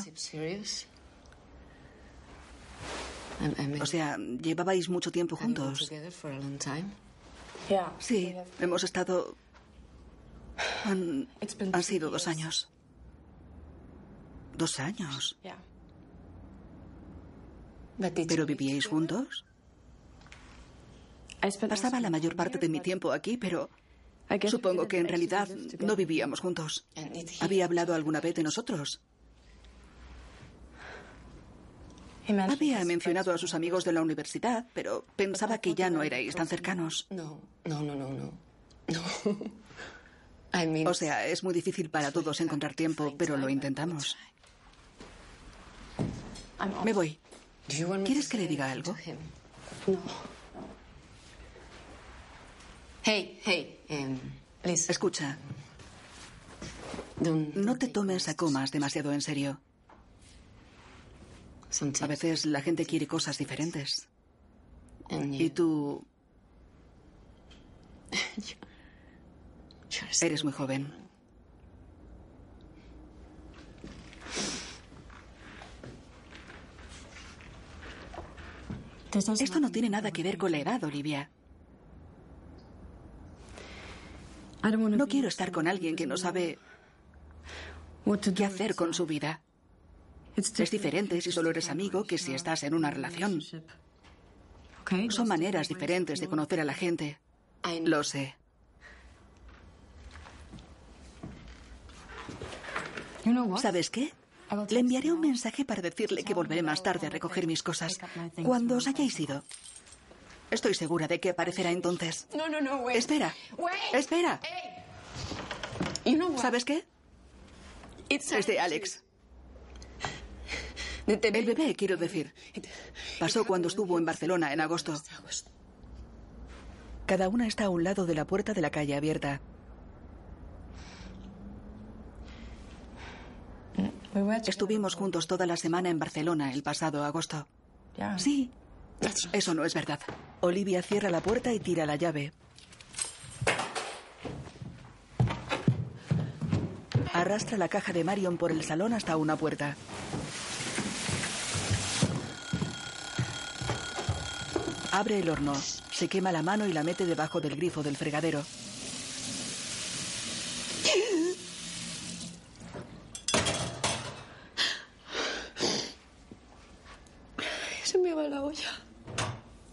O sea, llevabais mucho tiempo juntos. Sí, hemos estado... Han, han sido dos años. Dos años. ¿Pero vivíais juntos? Pasaba la mayor parte de mi tiempo aquí, pero supongo que en realidad no vivíamos juntos. ¿Había hablado alguna vez de nosotros? Había mencionado a sus amigos de la universidad, pero pensaba que ya no erais tan cercanos. No, no, no, no, no. O sea, es muy difícil para todos encontrar tiempo, pero lo intentamos. Me voy. ¿Quieres que le diga algo? No. Hey, hey, um, please. Escucha. No te tomes a comas demasiado en serio. A veces la gente quiere cosas diferentes. Y tú... Eres muy joven. Esto no tiene nada que ver con la edad, Olivia. No quiero estar con alguien que no sabe qué hacer con su vida. Es diferente si solo eres amigo que si estás en una relación. Son maneras diferentes de conocer a la gente. Lo sé. ¿Sabes qué? Le enviaré un mensaje para decirle que volveré más tarde a recoger mis cosas. Cuando os hayáis ido. Estoy segura de que aparecerá entonces. No, no, no, wait. Espera. Wait. Espera. You know what? ¿Sabes qué? It's Es de Alex. El bebé, quiero decir. Pasó cuando estuvo en Barcelona en agosto. Cada una está a un lado de la puerta de la calle abierta. Estuvimos juntos toda la semana en Barcelona el pasado agosto. Sí. Eso no es verdad. Olivia cierra la puerta y tira la llave. Arrastra la caja de Marion por el salón hasta una puerta. Abre el horno, se quema la mano y la mete debajo del grifo del fregadero.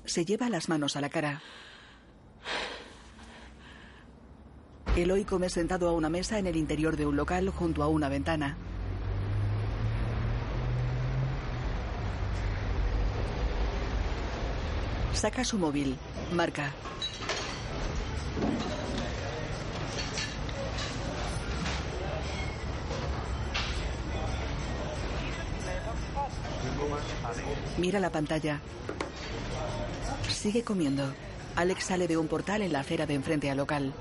Se lleva las manos a la cara. Eloy come sentado a una mesa en el interior de un local junto a una ventana. Saca su móvil. Marca. Mira la pantalla. Sigue comiendo. Alex sale de un portal en la acera de enfrente al local.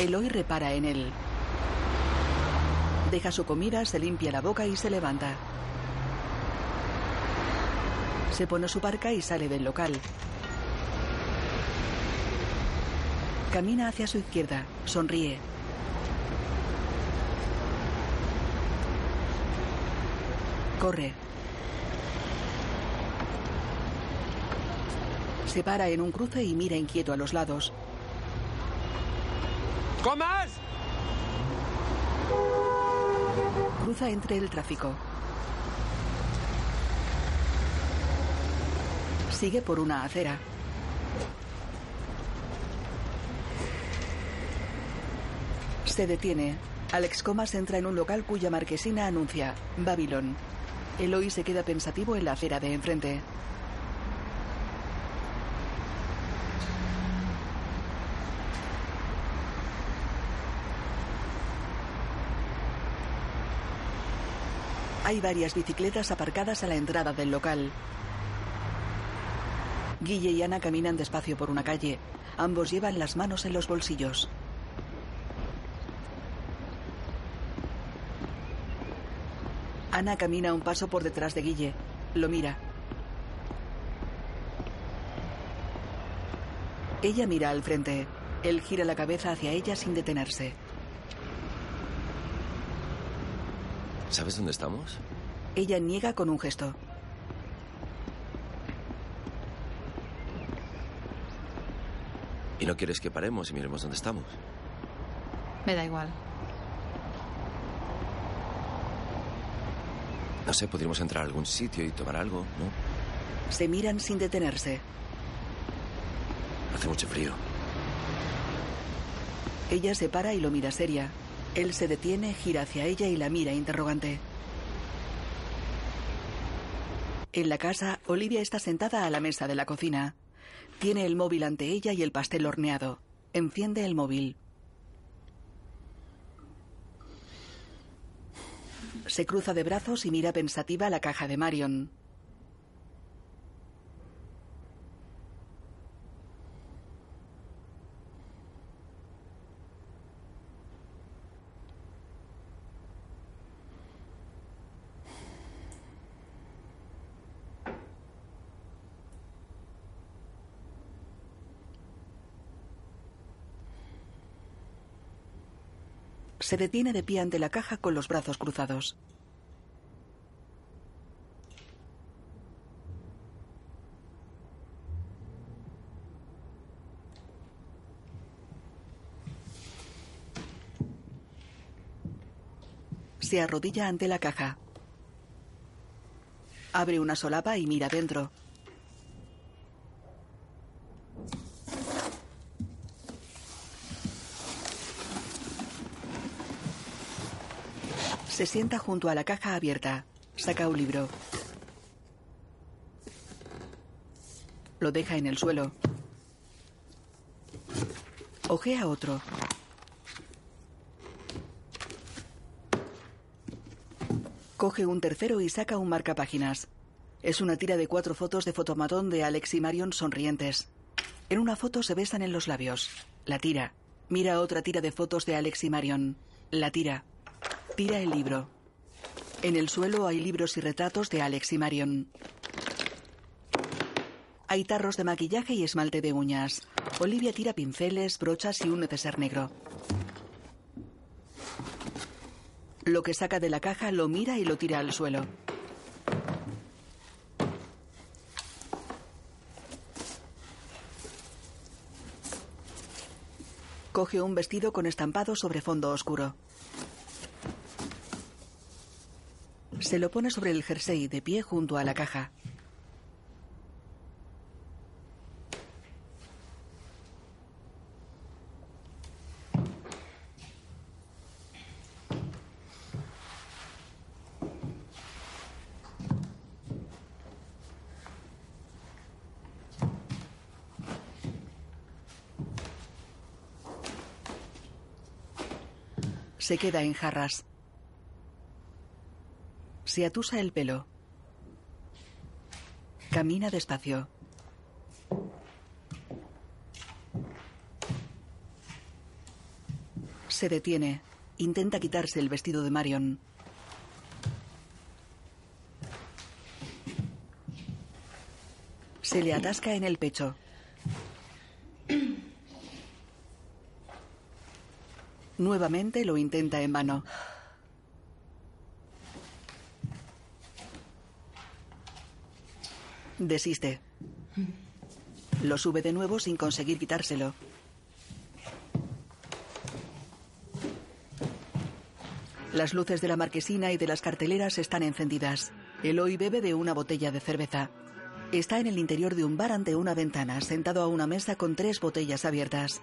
Eloy repara en él. Deja su comida, se limpia la boca y se levanta. Se pone su parca y sale del local. Camina hacia su izquierda, sonríe. Corre. Se para en un cruce y mira inquieto a los lados. ¡Comas! Cruza entre el tráfico. Sigue por una acera. Se detiene. Alex Comas entra en un local cuya marquesina anuncia Babilón. Eloy se queda pensativo en la acera de enfrente. Hay varias bicicletas aparcadas a la entrada del local. Guille y Ana caminan despacio por una calle. Ambos llevan las manos en los bolsillos. Ana camina un paso por detrás de Guille. Lo mira. Ella mira al frente. Él gira la cabeza hacia ella sin detenerse. ¿Sabes dónde estamos? Ella niega con un gesto. ¿Y no quieres que paremos y miremos dónde estamos? Me da igual. No sé, podríamos entrar a algún sitio y tomar algo, ¿no? Se miran sin detenerse. Hace mucho frío. Ella se para y lo mira seria. Él se detiene, gira hacia ella y la mira interrogante. En la casa, Olivia está sentada a la mesa de la cocina. Tiene el móvil ante ella y el pastel horneado. Enciende el móvil. Se cruza de brazos y mira pensativa la caja de Marion. Se detiene de pie ante la caja con los brazos cruzados. Se arrodilla ante la caja. Abre una solapa y mira dentro. Se sienta junto a la caja abierta. Saca un libro. Lo deja en el suelo. Ojea otro. Coge un tercero y saca un marcapáginas. Es una tira de cuatro fotos de fotomatón de Alex y Marion sonrientes. En una foto se besan en los labios. La tira. Mira otra tira de fotos de Alex y Marion. La tira. Tira el libro. En el suelo hay libros y retratos de Alex y Marion. Hay tarros de maquillaje y esmalte de uñas. Olivia tira pinceles, brochas y un neceser negro. Lo que saca de la caja lo mira y lo tira al suelo. Coge un vestido con estampado sobre fondo oscuro. Se lo pone sobre el jersey de pie junto a la caja. Se queda en jarras. Se atusa el pelo. Camina despacio. Se detiene. Intenta quitarse el vestido de Marion. Se le atasca en el pecho. Nuevamente lo intenta en vano. Desiste. Lo sube de nuevo sin conseguir quitárselo. Las luces de la marquesina y de las carteleras están encendidas. Eloy bebe de una botella de cerveza. Está en el interior de un bar ante una ventana, sentado a una mesa con tres botellas abiertas.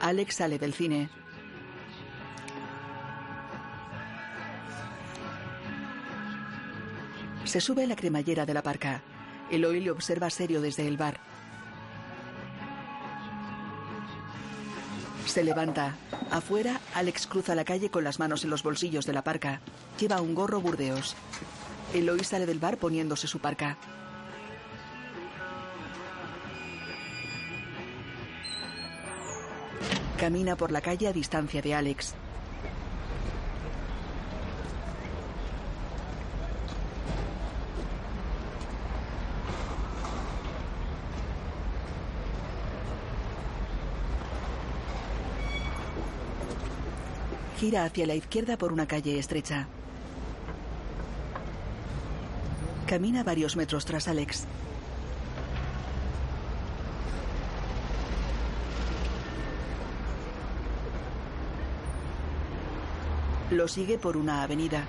Alex sale del cine. Se sube la cremallera de la parca. Eloy le observa serio desde el bar. Se levanta. Afuera, Alex cruza la calle con las manos en los bolsillos de la parca. Lleva un gorro burdeos. Eloy sale del bar poniéndose su parca. Camina por la calle a distancia de Alex. Gira hacia la izquierda por una calle estrecha. Camina varios metros tras Alex. Lo sigue por una avenida.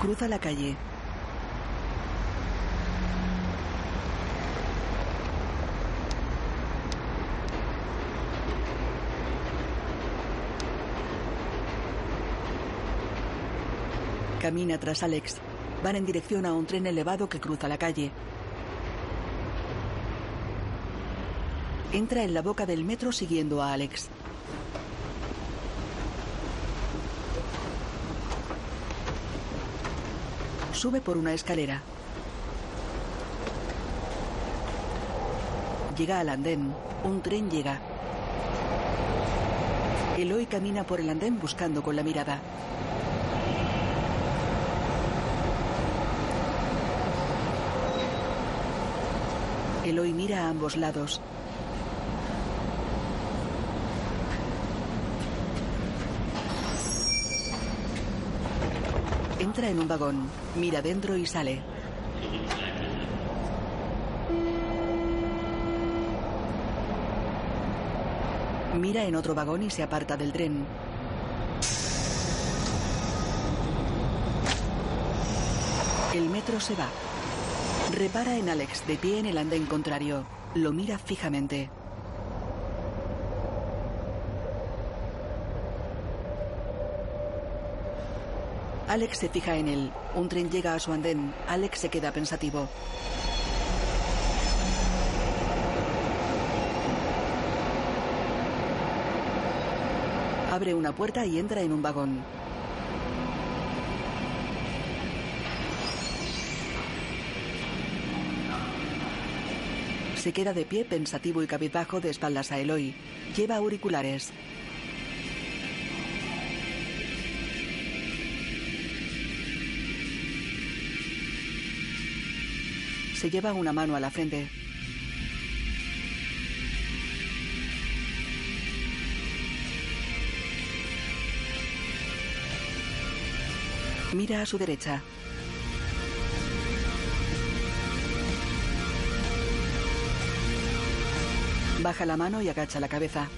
Cruza la calle. Camina tras Alex. Van en dirección a un tren elevado que cruza la calle. Entra en la boca del metro siguiendo a Alex. Sube por una escalera. Llega al andén. Un tren llega. Eloy camina por el andén buscando con la mirada. Eloy mira a ambos lados. Entra en un vagón, mira dentro y sale. Mira en otro vagón y se aparta del tren. El metro se va. Repara en Alex de pie en el andén contrario. Lo mira fijamente. Alex se fija en él. Un tren llega a su andén. Alex se queda pensativo. Abre una puerta y entra en un vagón. Se queda de pie pensativo y cabizbajo de espaldas a Eloy. Lleva auriculares. Se lleva una mano a la frente. Mira a su derecha. Baja la mano y agacha la cabeza.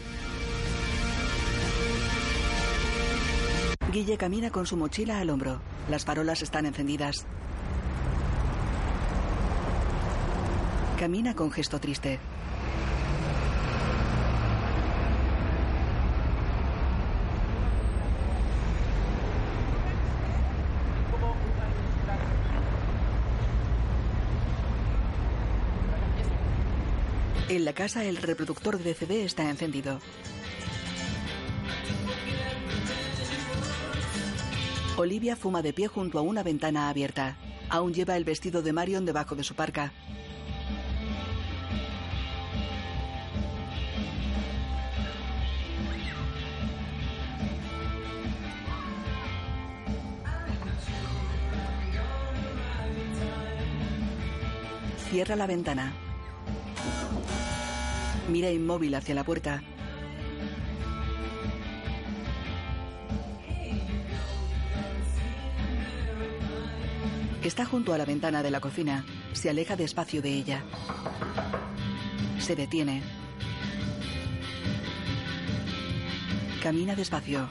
Guille camina con su mochila al hombro. Las farolas están encendidas. Camina con gesto triste. En la casa el reproductor de CD está encendido. Olivia fuma de pie junto a una ventana abierta. Aún lleva el vestido de Marion debajo de su parca. Cierra la ventana. Mira inmóvil hacia la puerta. Está junto a la ventana de la cocina. Se aleja despacio de ella. Se detiene. Camina despacio.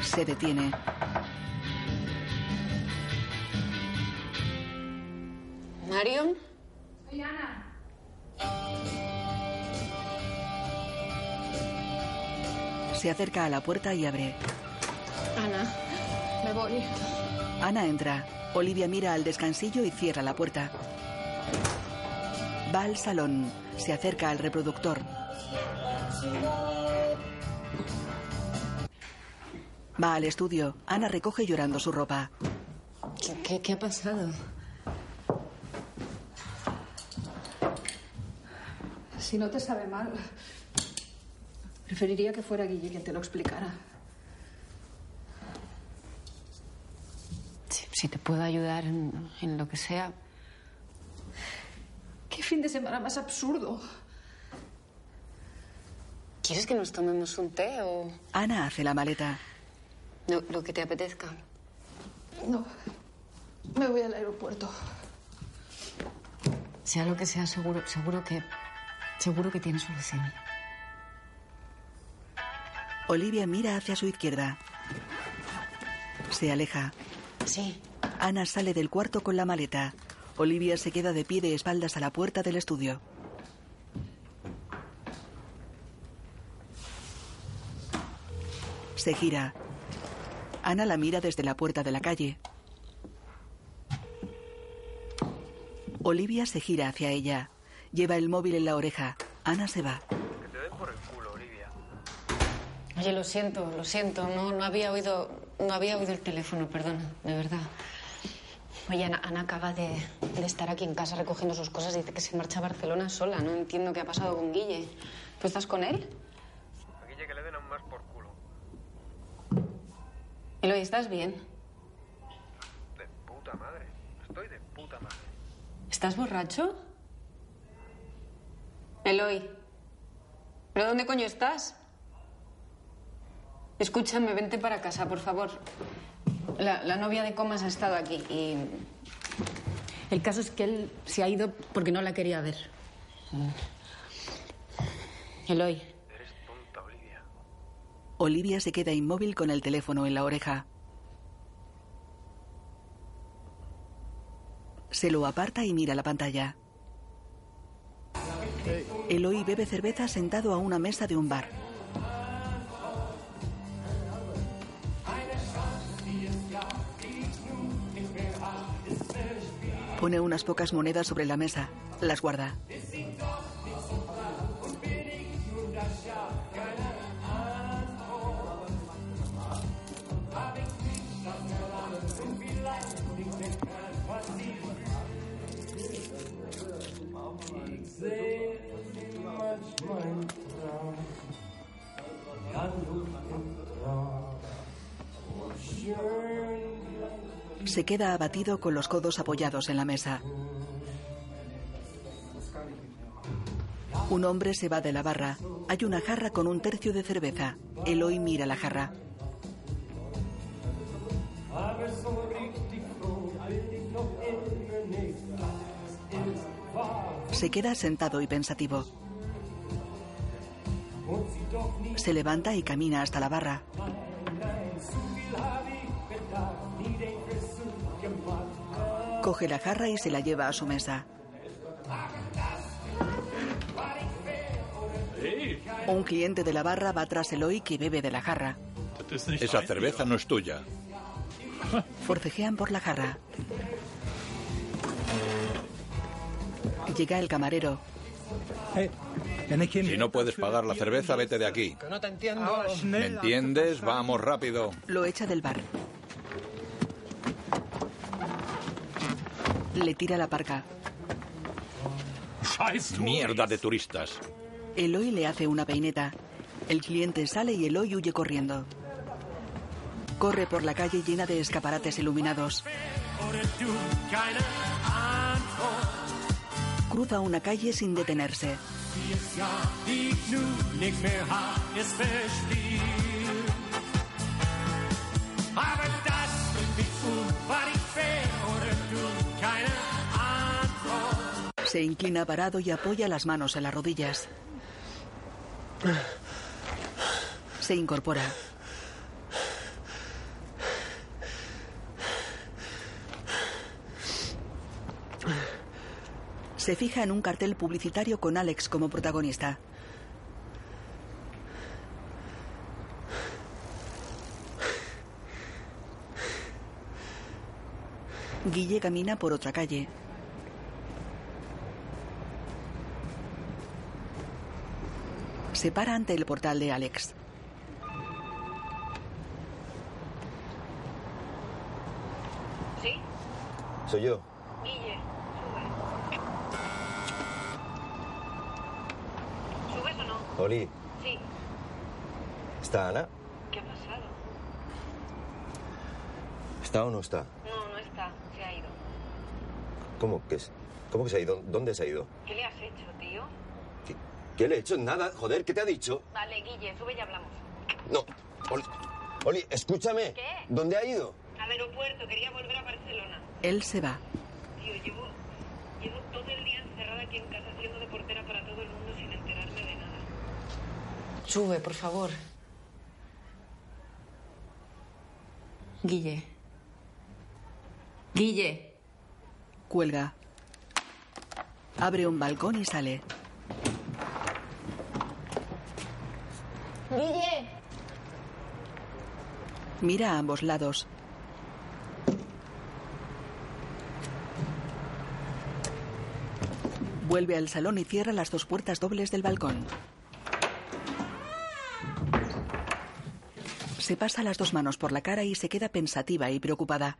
Se detiene. ¿Marion? Soy Ana. Se acerca a la puerta y abre. Ana, me voy. Ana entra. Olivia mira al descansillo y cierra la puerta. Va al salón. Se acerca al reproductor. Va al estudio. Ana recoge llorando su ropa. ¿Qué, qué, qué ha pasado? Si no te sabe mal, preferiría que fuera Guille quien te lo explicara. Si, si te puedo ayudar en, en lo que sea. ¿Qué fin de semana más absurdo? ¿Quieres que nos tomemos un té o Ana hace la maleta. lo, lo que te apetezca? No, me voy al aeropuerto. Sea lo que sea, seguro, seguro que. Seguro que tiene solución. Olivia mira hacia su izquierda. Se aleja. Sí. Ana sale del cuarto con la maleta. Olivia se queda de pie de espaldas a la puerta del estudio. Se gira. Ana la mira desde la puerta de la calle. Olivia se gira hacia ella. Lleva el móvil en la oreja. Ana se va. Que te den por el culo, Olivia. Oye, lo siento, lo siento. No, no había oído. No había oído el teléfono, perdona, de verdad. Oye, Ana, Ana acaba de, de estar aquí en casa recogiendo sus cosas. Dice que se marcha a Barcelona sola. No entiendo qué ha pasado con Guille. ¿Tú estás con él? A Guille que le den aún más por culo. Eloy, ¿estás bien? De puta madre. Estoy de puta madre. ¿Estás borracho? Eloy. ¿Pero dónde coño estás? Escúchame, vente para casa, por favor. La, la novia de Comas ha estado aquí y... El caso es que él se ha ido porque no la quería ver. Eloy. Eres tonta, Olivia. Olivia se queda inmóvil con el teléfono en la oreja. Se lo aparta y mira la pantalla. Eloy bebe cerveza sentado a una mesa de un bar. Pone unas pocas monedas sobre la mesa. Las guarda. Se queda abatido con los codos apoyados en la mesa. Un hombre se va de la barra. Hay una jarra con un tercio de cerveza. Eloy mira la jarra. Se queda sentado y pensativo. Se levanta y camina hasta la barra. Coge la jarra y se la lleva a su mesa. Un cliente de la barra va tras Eloy que bebe de la jarra. Esa cerveza no es tuya. Forcejean por la jarra. Llega el camarero. Si no puedes pagar la cerveza, vete de aquí. Que no te entiendo. ¿Me entiendes? Vamos rápido. Lo echa del bar. Le tira la parca. Mierda de turistas. Eloy le hace una peineta. El cliente sale y Eloy huye corriendo. Corre por la calle llena de escaparates iluminados. Cruza una calle sin detenerse. Se inclina parado y apoya las manos en las rodillas. Se incorpora. Se fija en un cartel publicitario con Alex como protagonista. Guille camina por otra calle. Se para ante el portal de Alex. ¿Sí? Soy yo. Guille, sube. ¿Subes o no? Oli, Sí. ¿está Ana? ¿Qué ha pasado? ¿Está o no está? No, no está. Se ha ido. ¿Cómo que, es? ¿Cómo que se ha ido? ¿Dónde se ha ido? ¿Qué le has hecho, tío? ¿Qué le he hecho? Nada, joder, ¿qué te ha dicho? Vale, Guille, sube y hablamos. No. Oli, Oli, escúchame. ¿Qué? ¿Dónde ha ido? Al aeropuerto, quería volver a Barcelona. Él se va. Tío, llevo, llevo todo el día encerrada aquí en casa haciendo de portera para todo el mundo sin enterarme de nada. Sube, por favor. Guille. Guille. Cuelga. Abre un balcón y sale. Guille. Mira a ambos lados. Vuelve al salón y cierra las dos puertas dobles del balcón. Se pasa las dos manos por la cara y se queda pensativa y preocupada.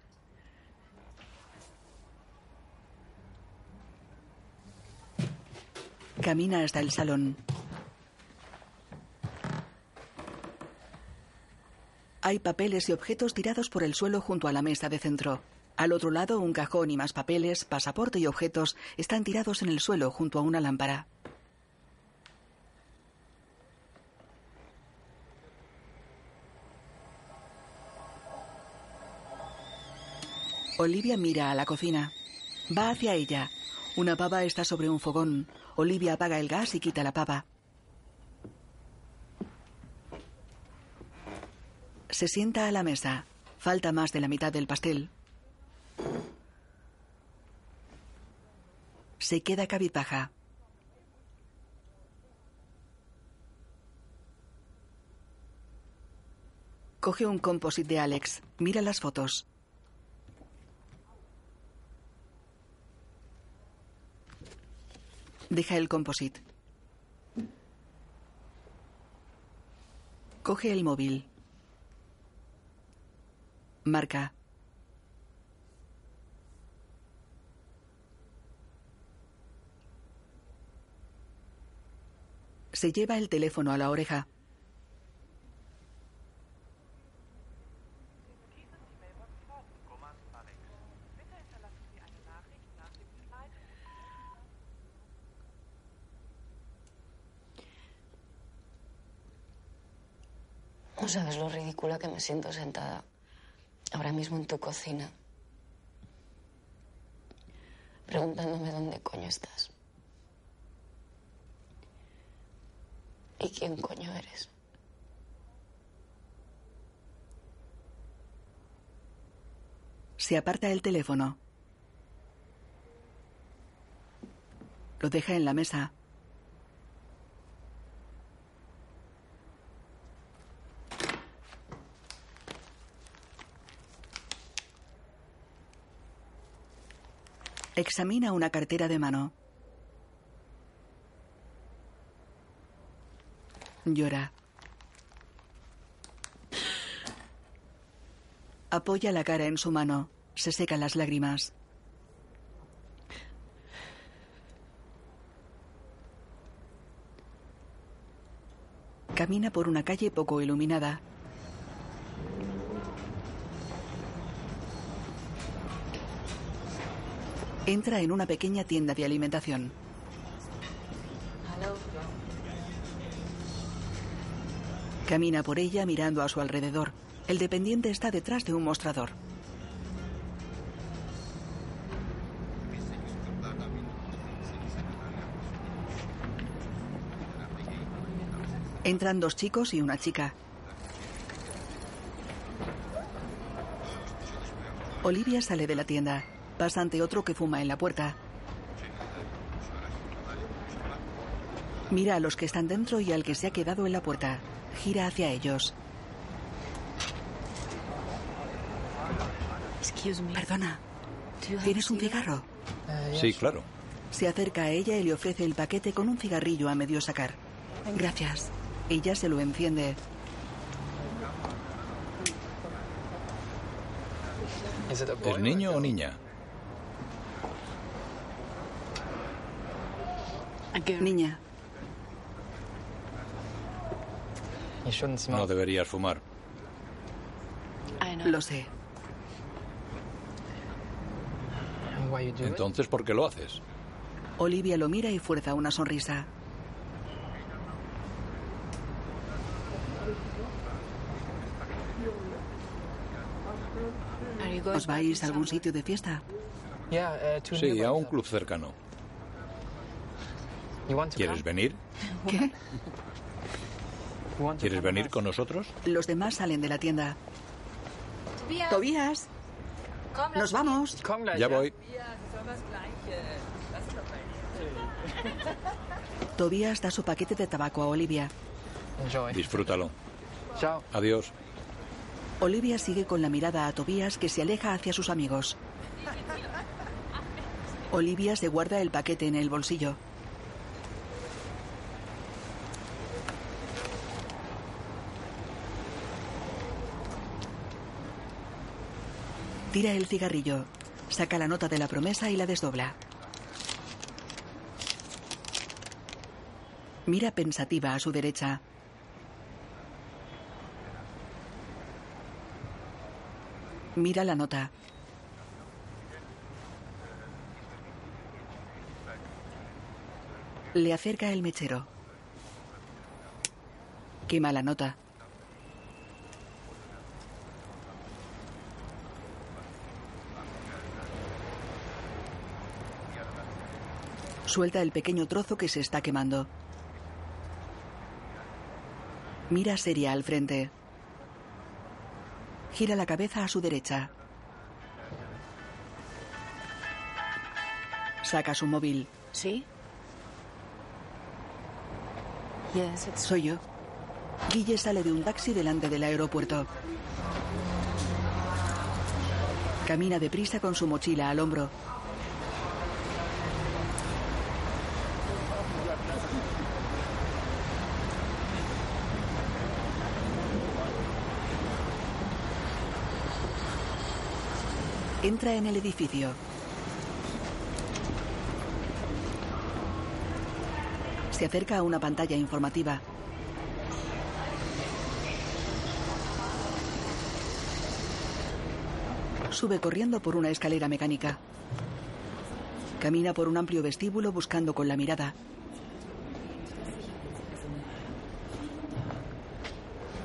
Camina hasta el salón. Hay papeles y objetos tirados por el suelo junto a la mesa de centro. Al otro lado, un cajón y más papeles, pasaporte y objetos están tirados en el suelo junto a una lámpara. Olivia mira a la cocina. Va hacia ella. Una pava está sobre un fogón. Olivia apaga el gas y quita la pava. Se sienta a la mesa. Falta más de la mitad del pastel. Se queda cabizbaja. Coge un composite de Alex. Mira las fotos. Deja el composite. Coge el móvil. Marca. Se lleva el teléfono a la oreja. No sabes lo ridícula que me siento sentada ahora mismo en tu cocina. Preguntándome dónde coño estás. ¿Y quién coño eres? Se aparta el teléfono. Lo deja en la mesa. Examina una cartera de mano. Llora. Apoya la cara en su mano. Se seca las lágrimas. Camina por una calle poco iluminada. Entra en una pequeña tienda de alimentación. Camina por ella mirando a su alrededor. El dependiente está detrás de un mostrador. Entran dos chicos y una chica. Olivia sale de la tienda. Pasa ante otro que fuma en la puerta. Mira a los que están dentro y al que se ha quedado en la puerta. Gira hacia ellos. Perdona. ¿Tienes un cigarro? Sí, claro. Se acerca a ella y le ofrece el paquete con un cigarrillo a medio sacar. Gracias. Ella se lo enciende. ¿Es niño o niña? Niña. No deberías fumar. Lo sé. Entonces, ¿por qué lo haces? Olivia lo mira y fuerza una sonrisa. ¿Os vais a algún sitio de fiesta? Sí, a un club cercano. ¿Quieres venir? ¿Qué? ¿Quieres venir con nosotros? Los demás salen de la tienda. Tobías. Nos vamos. Ya voy. Tobías da su paquete de tabaco a Olivia. Disfrútalo. Adiós. Olivia sigue con la mirada a Tobías que se aleja hacia sus amigos. Olivia se guarda el paquete en el bolsillo. Tira el cigarrillo. Saca la nota de la promesa y la desdobla. Mira pensativa a su derecha. Mira la nota. Le acerca el mechero. Quema la nota. Suelta el pequeño trozo que se está quemando. Mira seria al frente. Gira la cabeza a su derecha. Saca su móvil. ¿Sí? Soy yo. Guille sale de un taxi delante del aeropuerto. Camina deprisa con su mochila al hombro. Entra en el edificio. Se acerca a una pantalla informativa. Sube corriendo por una escalera mecánica. Camina por un amplio vestíbulo buscando con la mirada.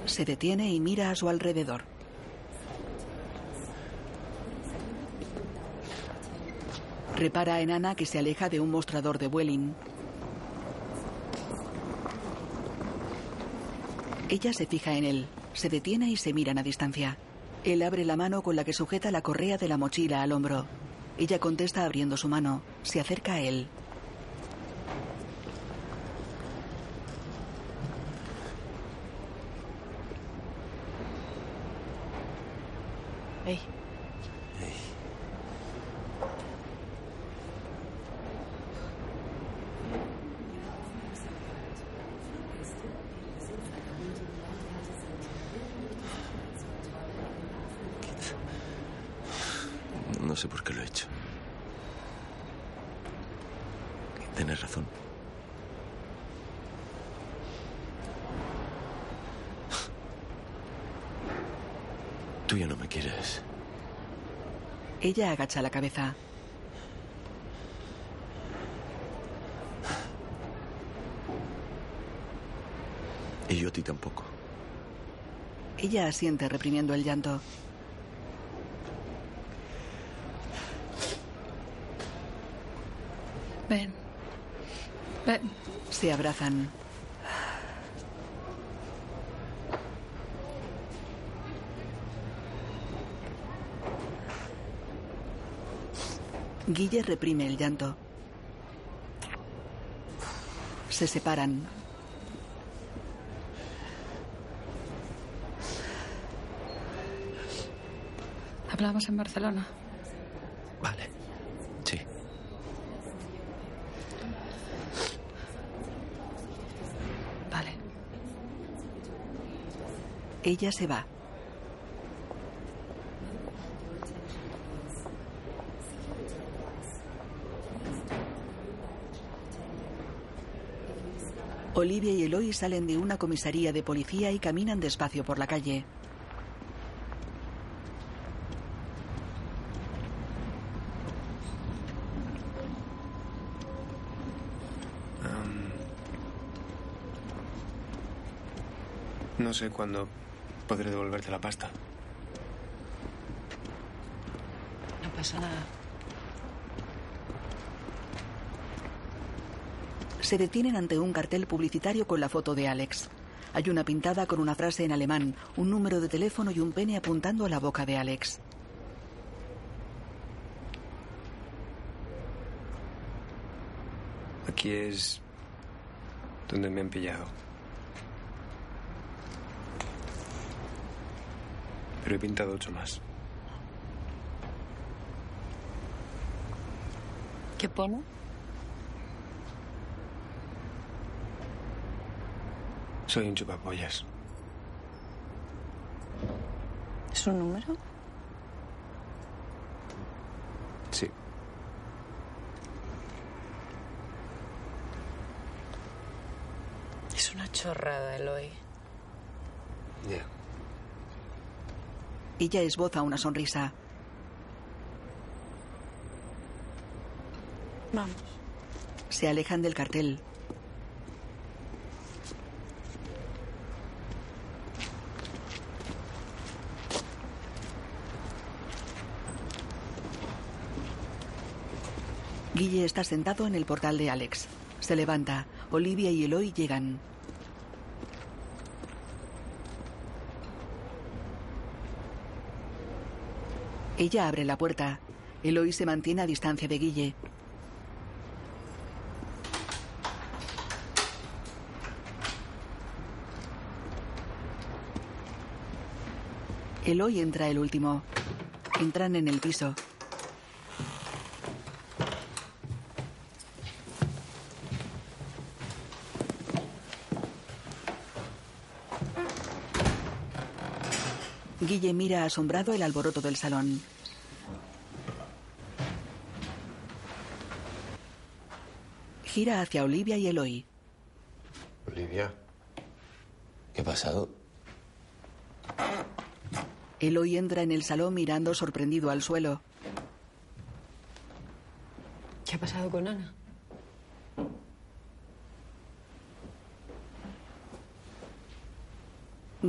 Se detiene y mira a su alrededor. Repara en Ana que se aleja de un mostrador de Vueling. Ella se fija en él, se detiene y se miran a distancia. Él abre la mano con la que sujeta la correa de la mochila al hombro. Ella contesta abriendo su mano. Se acerca a él. Hey. no sé por qué lo he hecho. Tienes razón. Tú ya no me quieres. Ella agacha la cabeza. Y yo a ti tampoco. Ella asiente reprimiendo el llanto. Ven. Ven. Se abrazan. Guille reprime el llanto. Se separan. Hablamos en Barcelona. Vale. Sí. Vale. Ella se va. Olivia y Eloy salen de una comisaría de policía y caminan despacio por la calle. No sé cuándo podré devolverte la pasta. No pasa nada. Se detienen ante un cartel publicitario con la foto de Alex. Hay una pintada con una frase en alemán, un número de teléfono y un pene apuntando a la boca de Alex. Aquí es donde me han pillado. Pero he pintado ocho más. ¿Qué pone? Soy un chupapollas. ¿Es un número? Sí. Es una chorrada, Eloy. Ya. Ella esboza una sonrisa. Vamos. Se alejan del cartel. Guille está sentado en el portal de Alex. Se levanta. Olivia y Eloy llegan. Ella abre la puerta. Eloy se mantiene a distancia de Guille. Eloy entra el último. Entran en el piso. Guille mira asombrado el alboroto del salón. Gira hacia Olivia y Eloy. Olivia. ¿Qué ha pasado? Eloy entra en el salón mirando sorprendido al suelo. ¿Qué ha pasado con Ana?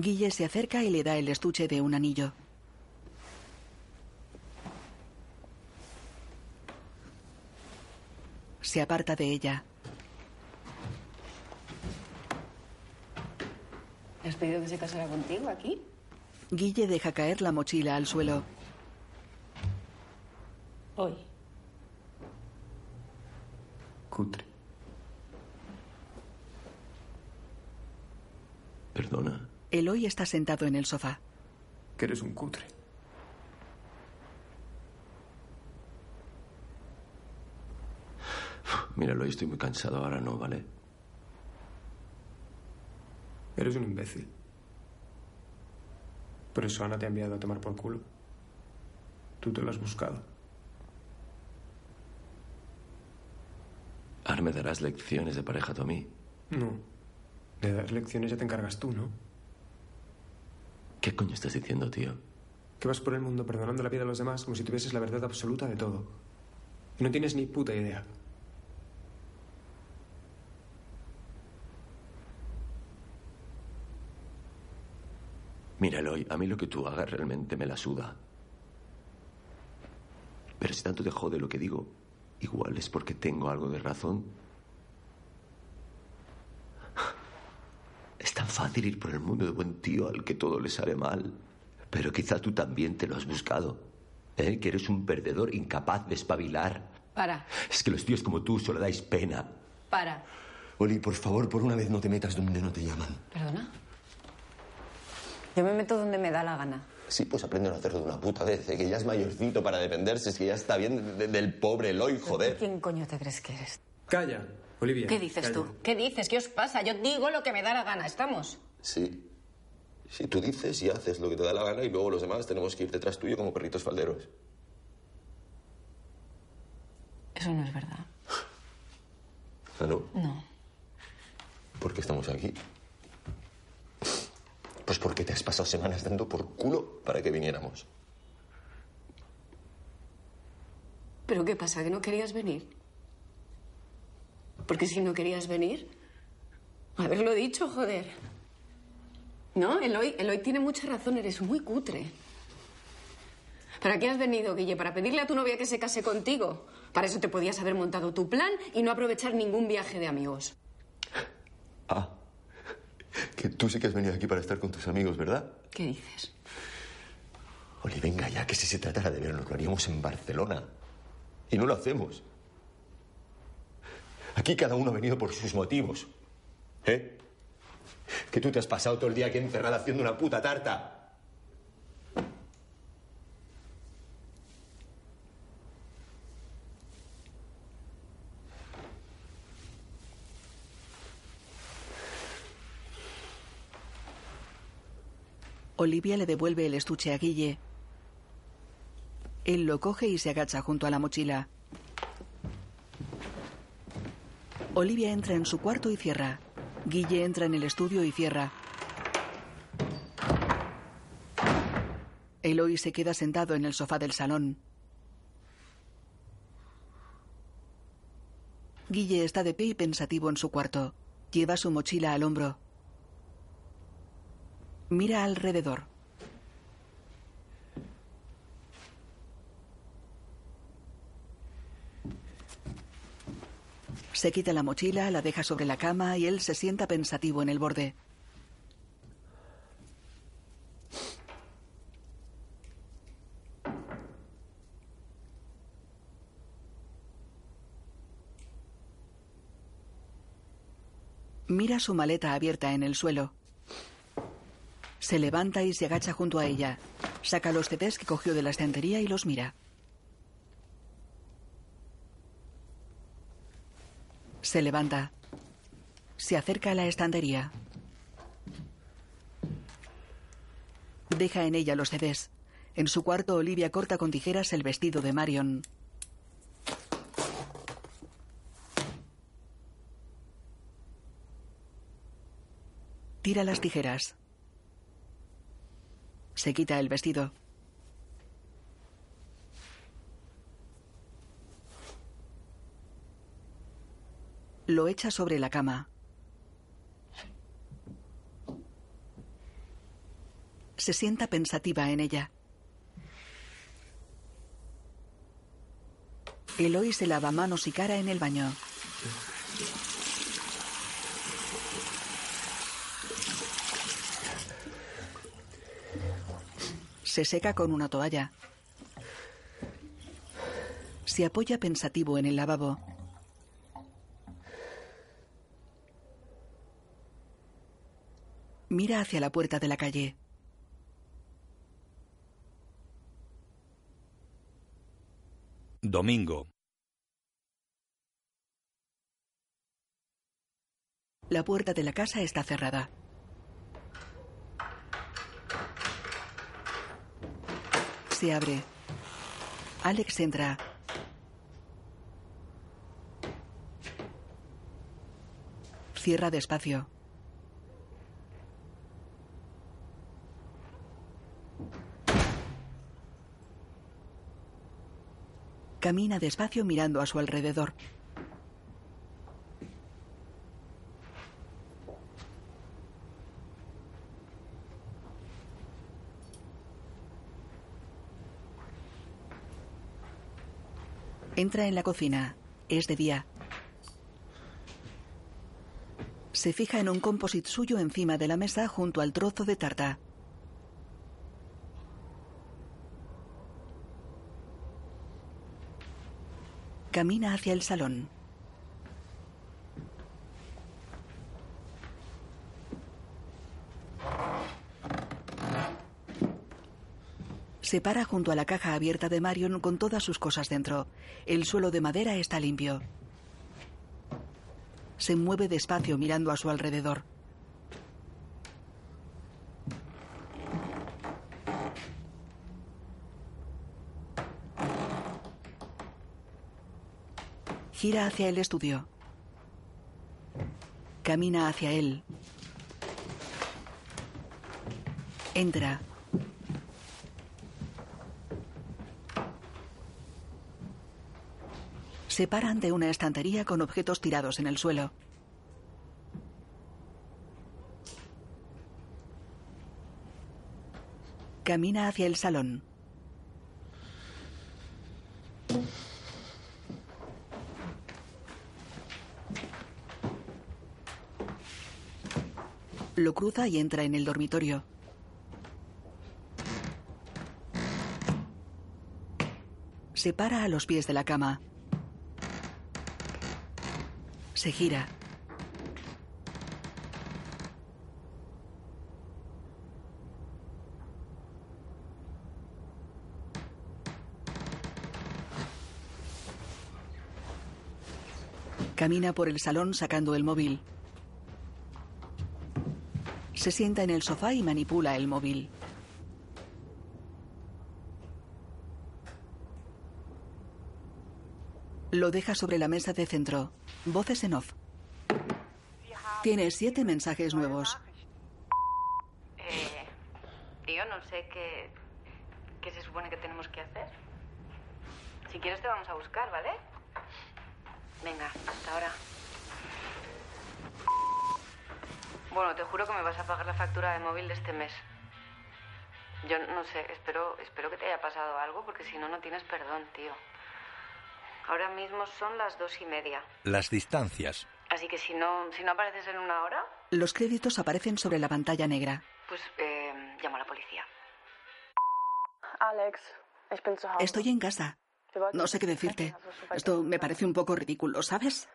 Guille se acerca y le da el estuche de un anillo. Se aparta de ella. ¿Le has pedido que se casara contigo aquí? Guille deja caer la mochila al suelo. Hoy. Cutre. Perdona. Eloy está sentado en el sofá. Que eres un cutre. Mira, Eloy, estoy muy cansado. Ahora no, ¿vale? Eres un imbécil. Pero eso Ana te ha enviado a tomar por culo. Tú te lo has buscado. Ahora darás lecciones de pareja tú a mí. No. De dar lecciones ya te encargas tú, ¿no? ¿Qué coño estás diciendo, tío? Que vas por el mundo perdonando la vida a los demás como si tuvieses la verdad absoluta de todo. Y no tienes ni puta idea. Mira, Eloy, a mí lo que tú hagas realmente me la suda. Pero si tanto te jode lo que digo, igual es porque tengo algo de razón. Es tan fácil ir por el mundo de buen tío al que todo le sale mal. Pero quizá tú también te lo has buscado. ¿eh? Que eres un perdedor incapaz de espabilar. Para, Es que los tíos como tú solo dais pena. para. Oli, por favor, por una vez no te metas donde no te llaman. ¿Perdona? Yo me meto donde me da la gana. Sí, pues aprende a no hacerlo de una puta vez, ¿eh? que ya es mayorcito para defenderse, es que ya está bien de- del pobre Eloy, joder. ¿Quién coño te crees que eres? Calla, Olivia. ¿Qué dices calla. tú? ¿Qué dices? ¿Qué os pasa? Yo digo lo que me da la gana, ¿estamos? Sí. Si tú dices y haces lo que te da la gana y luego los demás tenemos que ir detrás tuyo como perritos falderos. Eso no es verdad. ¿Ah, no? No. ¿Por qué estamos aquí? Pues porque te has pasado semanas dando por culo para que viniéramos. ¿Pero qué pasa? ¿Que no querías venir? Porque si no querías venir, haberlo dicho, joder. No, Eloy, Eloy tiene mucha razón, eres muy cutre. ¿Para qué has venido, Guille? ¿Para pedirle a tu novia que se case contigo? Para eso te podías haber montado tu plan y no aprovechar ningún viaje de amigos. Ah, que tú sí que has venido aquí para estar con tus amigos, ¿verdad? ¿Qué dices? Oli, venga ya, que si se tratara de vernos, lo haríamos en Barcelona. Y no lo hacemos. Aquí cada uno ha venido por sus motivos. ¿Eh? Que tú te has pasado todo el día aquí encerrada haciendo una puta tarta. Olivia le devuelve el estuche a Guille. Él lo coge y se agacha junto a la mochila. Olivia entra en su cuarto y cierra. Guille entra en el estudio y cierra. Eloy se queda sentado en el sofá del salón. Guille está de pie y pensativo en su cuarto. Lleva su mochila al hombro. Mira alrededor. Se quita la mochila, la deja sobre la cama y él se sienta pensativo en el borde. Mira su maleta abierta en el suelo. Se levanta y se agacha junto a ella. Saca los CDs que cogió de la estantería y los mira. Se levanta. Se acerca a la estantería. Deja en ella los CDs. En su cuarto, Olivia corta con tijeras el vestido de Marion. Tira las tijeras. Se quita el vestido. Lo echa sobre la cama. Se sienta pensativa en ella. Eloy se lava manos y cara en el baño. Se seca con una toalla. Se apoya pensativo en el lavabo. Mira hacia la puerta de la calle. Domingo. La puerta de la casa está cerrada. Se abre. Alex entra. Cierra despacio. Camina despacio mirando a su alrededor. Entra en la cocina. Es de día. Se fija en un composite suyo encima de la mesa junto al trozo de tarta. Camina hacia el salón. Se para junto a la caja abierta de Marion con todas sus cosas dentro. El suelo de madera está limpio. Se mueve despacio mirando a su alrededor. Gira hacia el estudio. Camina hacia él. Entra. Se para ante una estantería con objetos tirados en el suelo. Camina hacia el salón. Lo cruza y entra en el dormitorio. Se para a los pies de la cama. Se gira. Camina por el salón sacando el móvil. Se sienta en el sofá y manipula el móvil. Lo deja sobre la mesa de centro. Voces en off. Tiene siete mensajes nuevos. Eh, tío, no sé qué, qué se supone que tenemos que hacer. Si quieres te vamos a buscar, ¿vale? Venga, hasta ahora. Bueno, te juro que me vas a pagar la factura de móvil de este mes. Yo no sé, espero, espero que te haya pasado algo porque si no, no tienes perdón, tío. Ahora mismo son las dos y media. Las distancias. Así que si no, si no apareces en una hora, Los créditos aparecen sobre la pantalla negra. pues eh, llamo a la policía. Alex. Estoy en casa. No sé qué decirte. Esto me parece un poco ridículo, ¿sabes?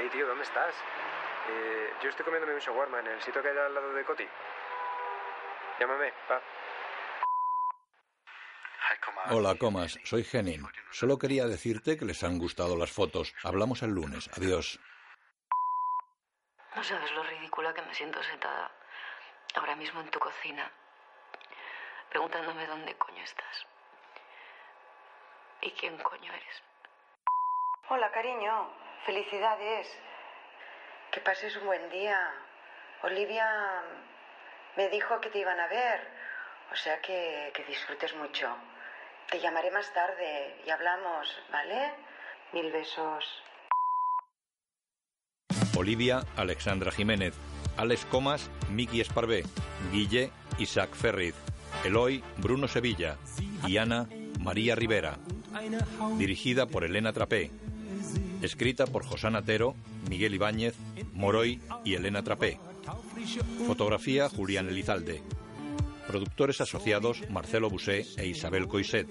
Hey, tío, ¿dónde estás? Eh, yo estoy comiéndome un shawarma en el sitio que hay al lado de Coti. Llámame, pa. Hola, Comas. Soy Henning. Solo quería decirte que les han gustado las fotos. Hablamos el lunes. Adiós. No sabes lo ridícula que me siento sentada ahora mismo en tu cocina, preguntándome dónde coño estás. ¿Y quién coño eres? Hola, cariño. Felicidades. Que pases un buen día. Olivia me dijo que te iban a ver. O sea que, que disfrutes mucho. Te llamaré más tarde y hablamos, ¿vale? Mil besos. Olivia, Alexandra Jiménez. Alex Comas, Miki Esparvé. Guille, Isaac Ferriz. Eloy, Bruno Sevilla. Y Ana, María Rivera. Dirigida por Elena Trapé. Escrita por Josana Tero, Miguel Ibáñez, Moroy y Elena Trapé. Fotografía Julián Elizalde. Productores asociados Marcelo Busé e Isabel Coiset.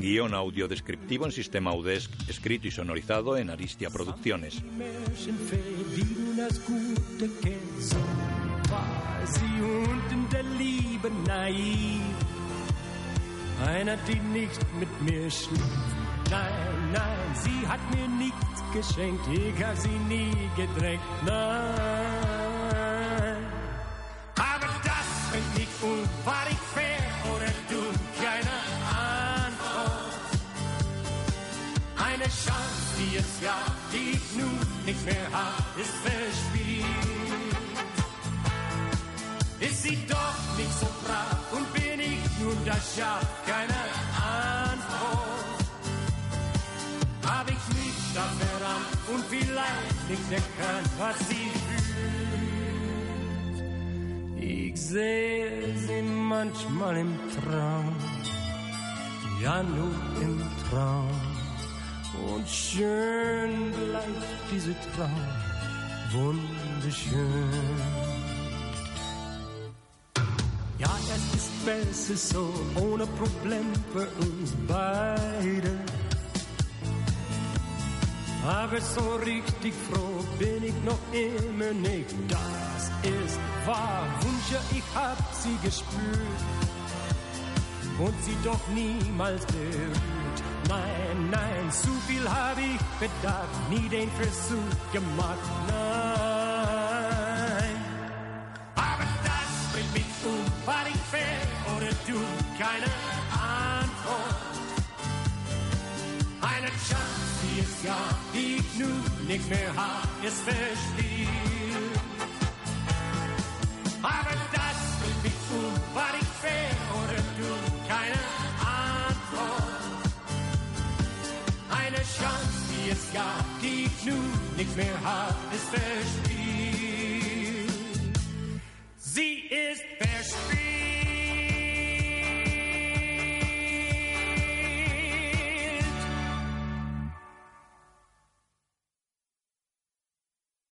Guión audio descriptivo en sistema UDESC, escrito y sonorizado en Aristia Producciones. Nein, nein, sie hat mir nichts geschenkt. Ich hab sie nie gedrängt. Nein. Aber das fängt nicht und war ich fair oder du keine Antwort. Eine Chance, die es gab, die ich nun nicht mehr hab, ist verspielt. Ist sie doch nicht so brav und bin ich nun das Schaf, keine nicht erkannt, was sie fühlt. Ich sehe sie manchmal im Traum, ja nur im Traum. Und schön bleibt diese Traum, wunderschön. Ja, es ist besser so, ohne Problem für uns beide. Aber so richtig froh bin ich noch immer nicht. Das ist wahr, Wünsche, ich hab sie gespürt und sie doch niemals berührt. Nein, nein, zu viel hab ich bedacht, nie den Versuch gemacht. Nein, aber das bringt mich um, war ich fair oder du, keine Antwort. Eine Chance, jedes Jahr, die ich nichts mehr hat ist verspielt. Aber das will mich tun, war ich fair oder tun, keine Antwort. Eine Chance, die es gab, die ich nichts mehr hat ist verspielt. Sie ist verspielt.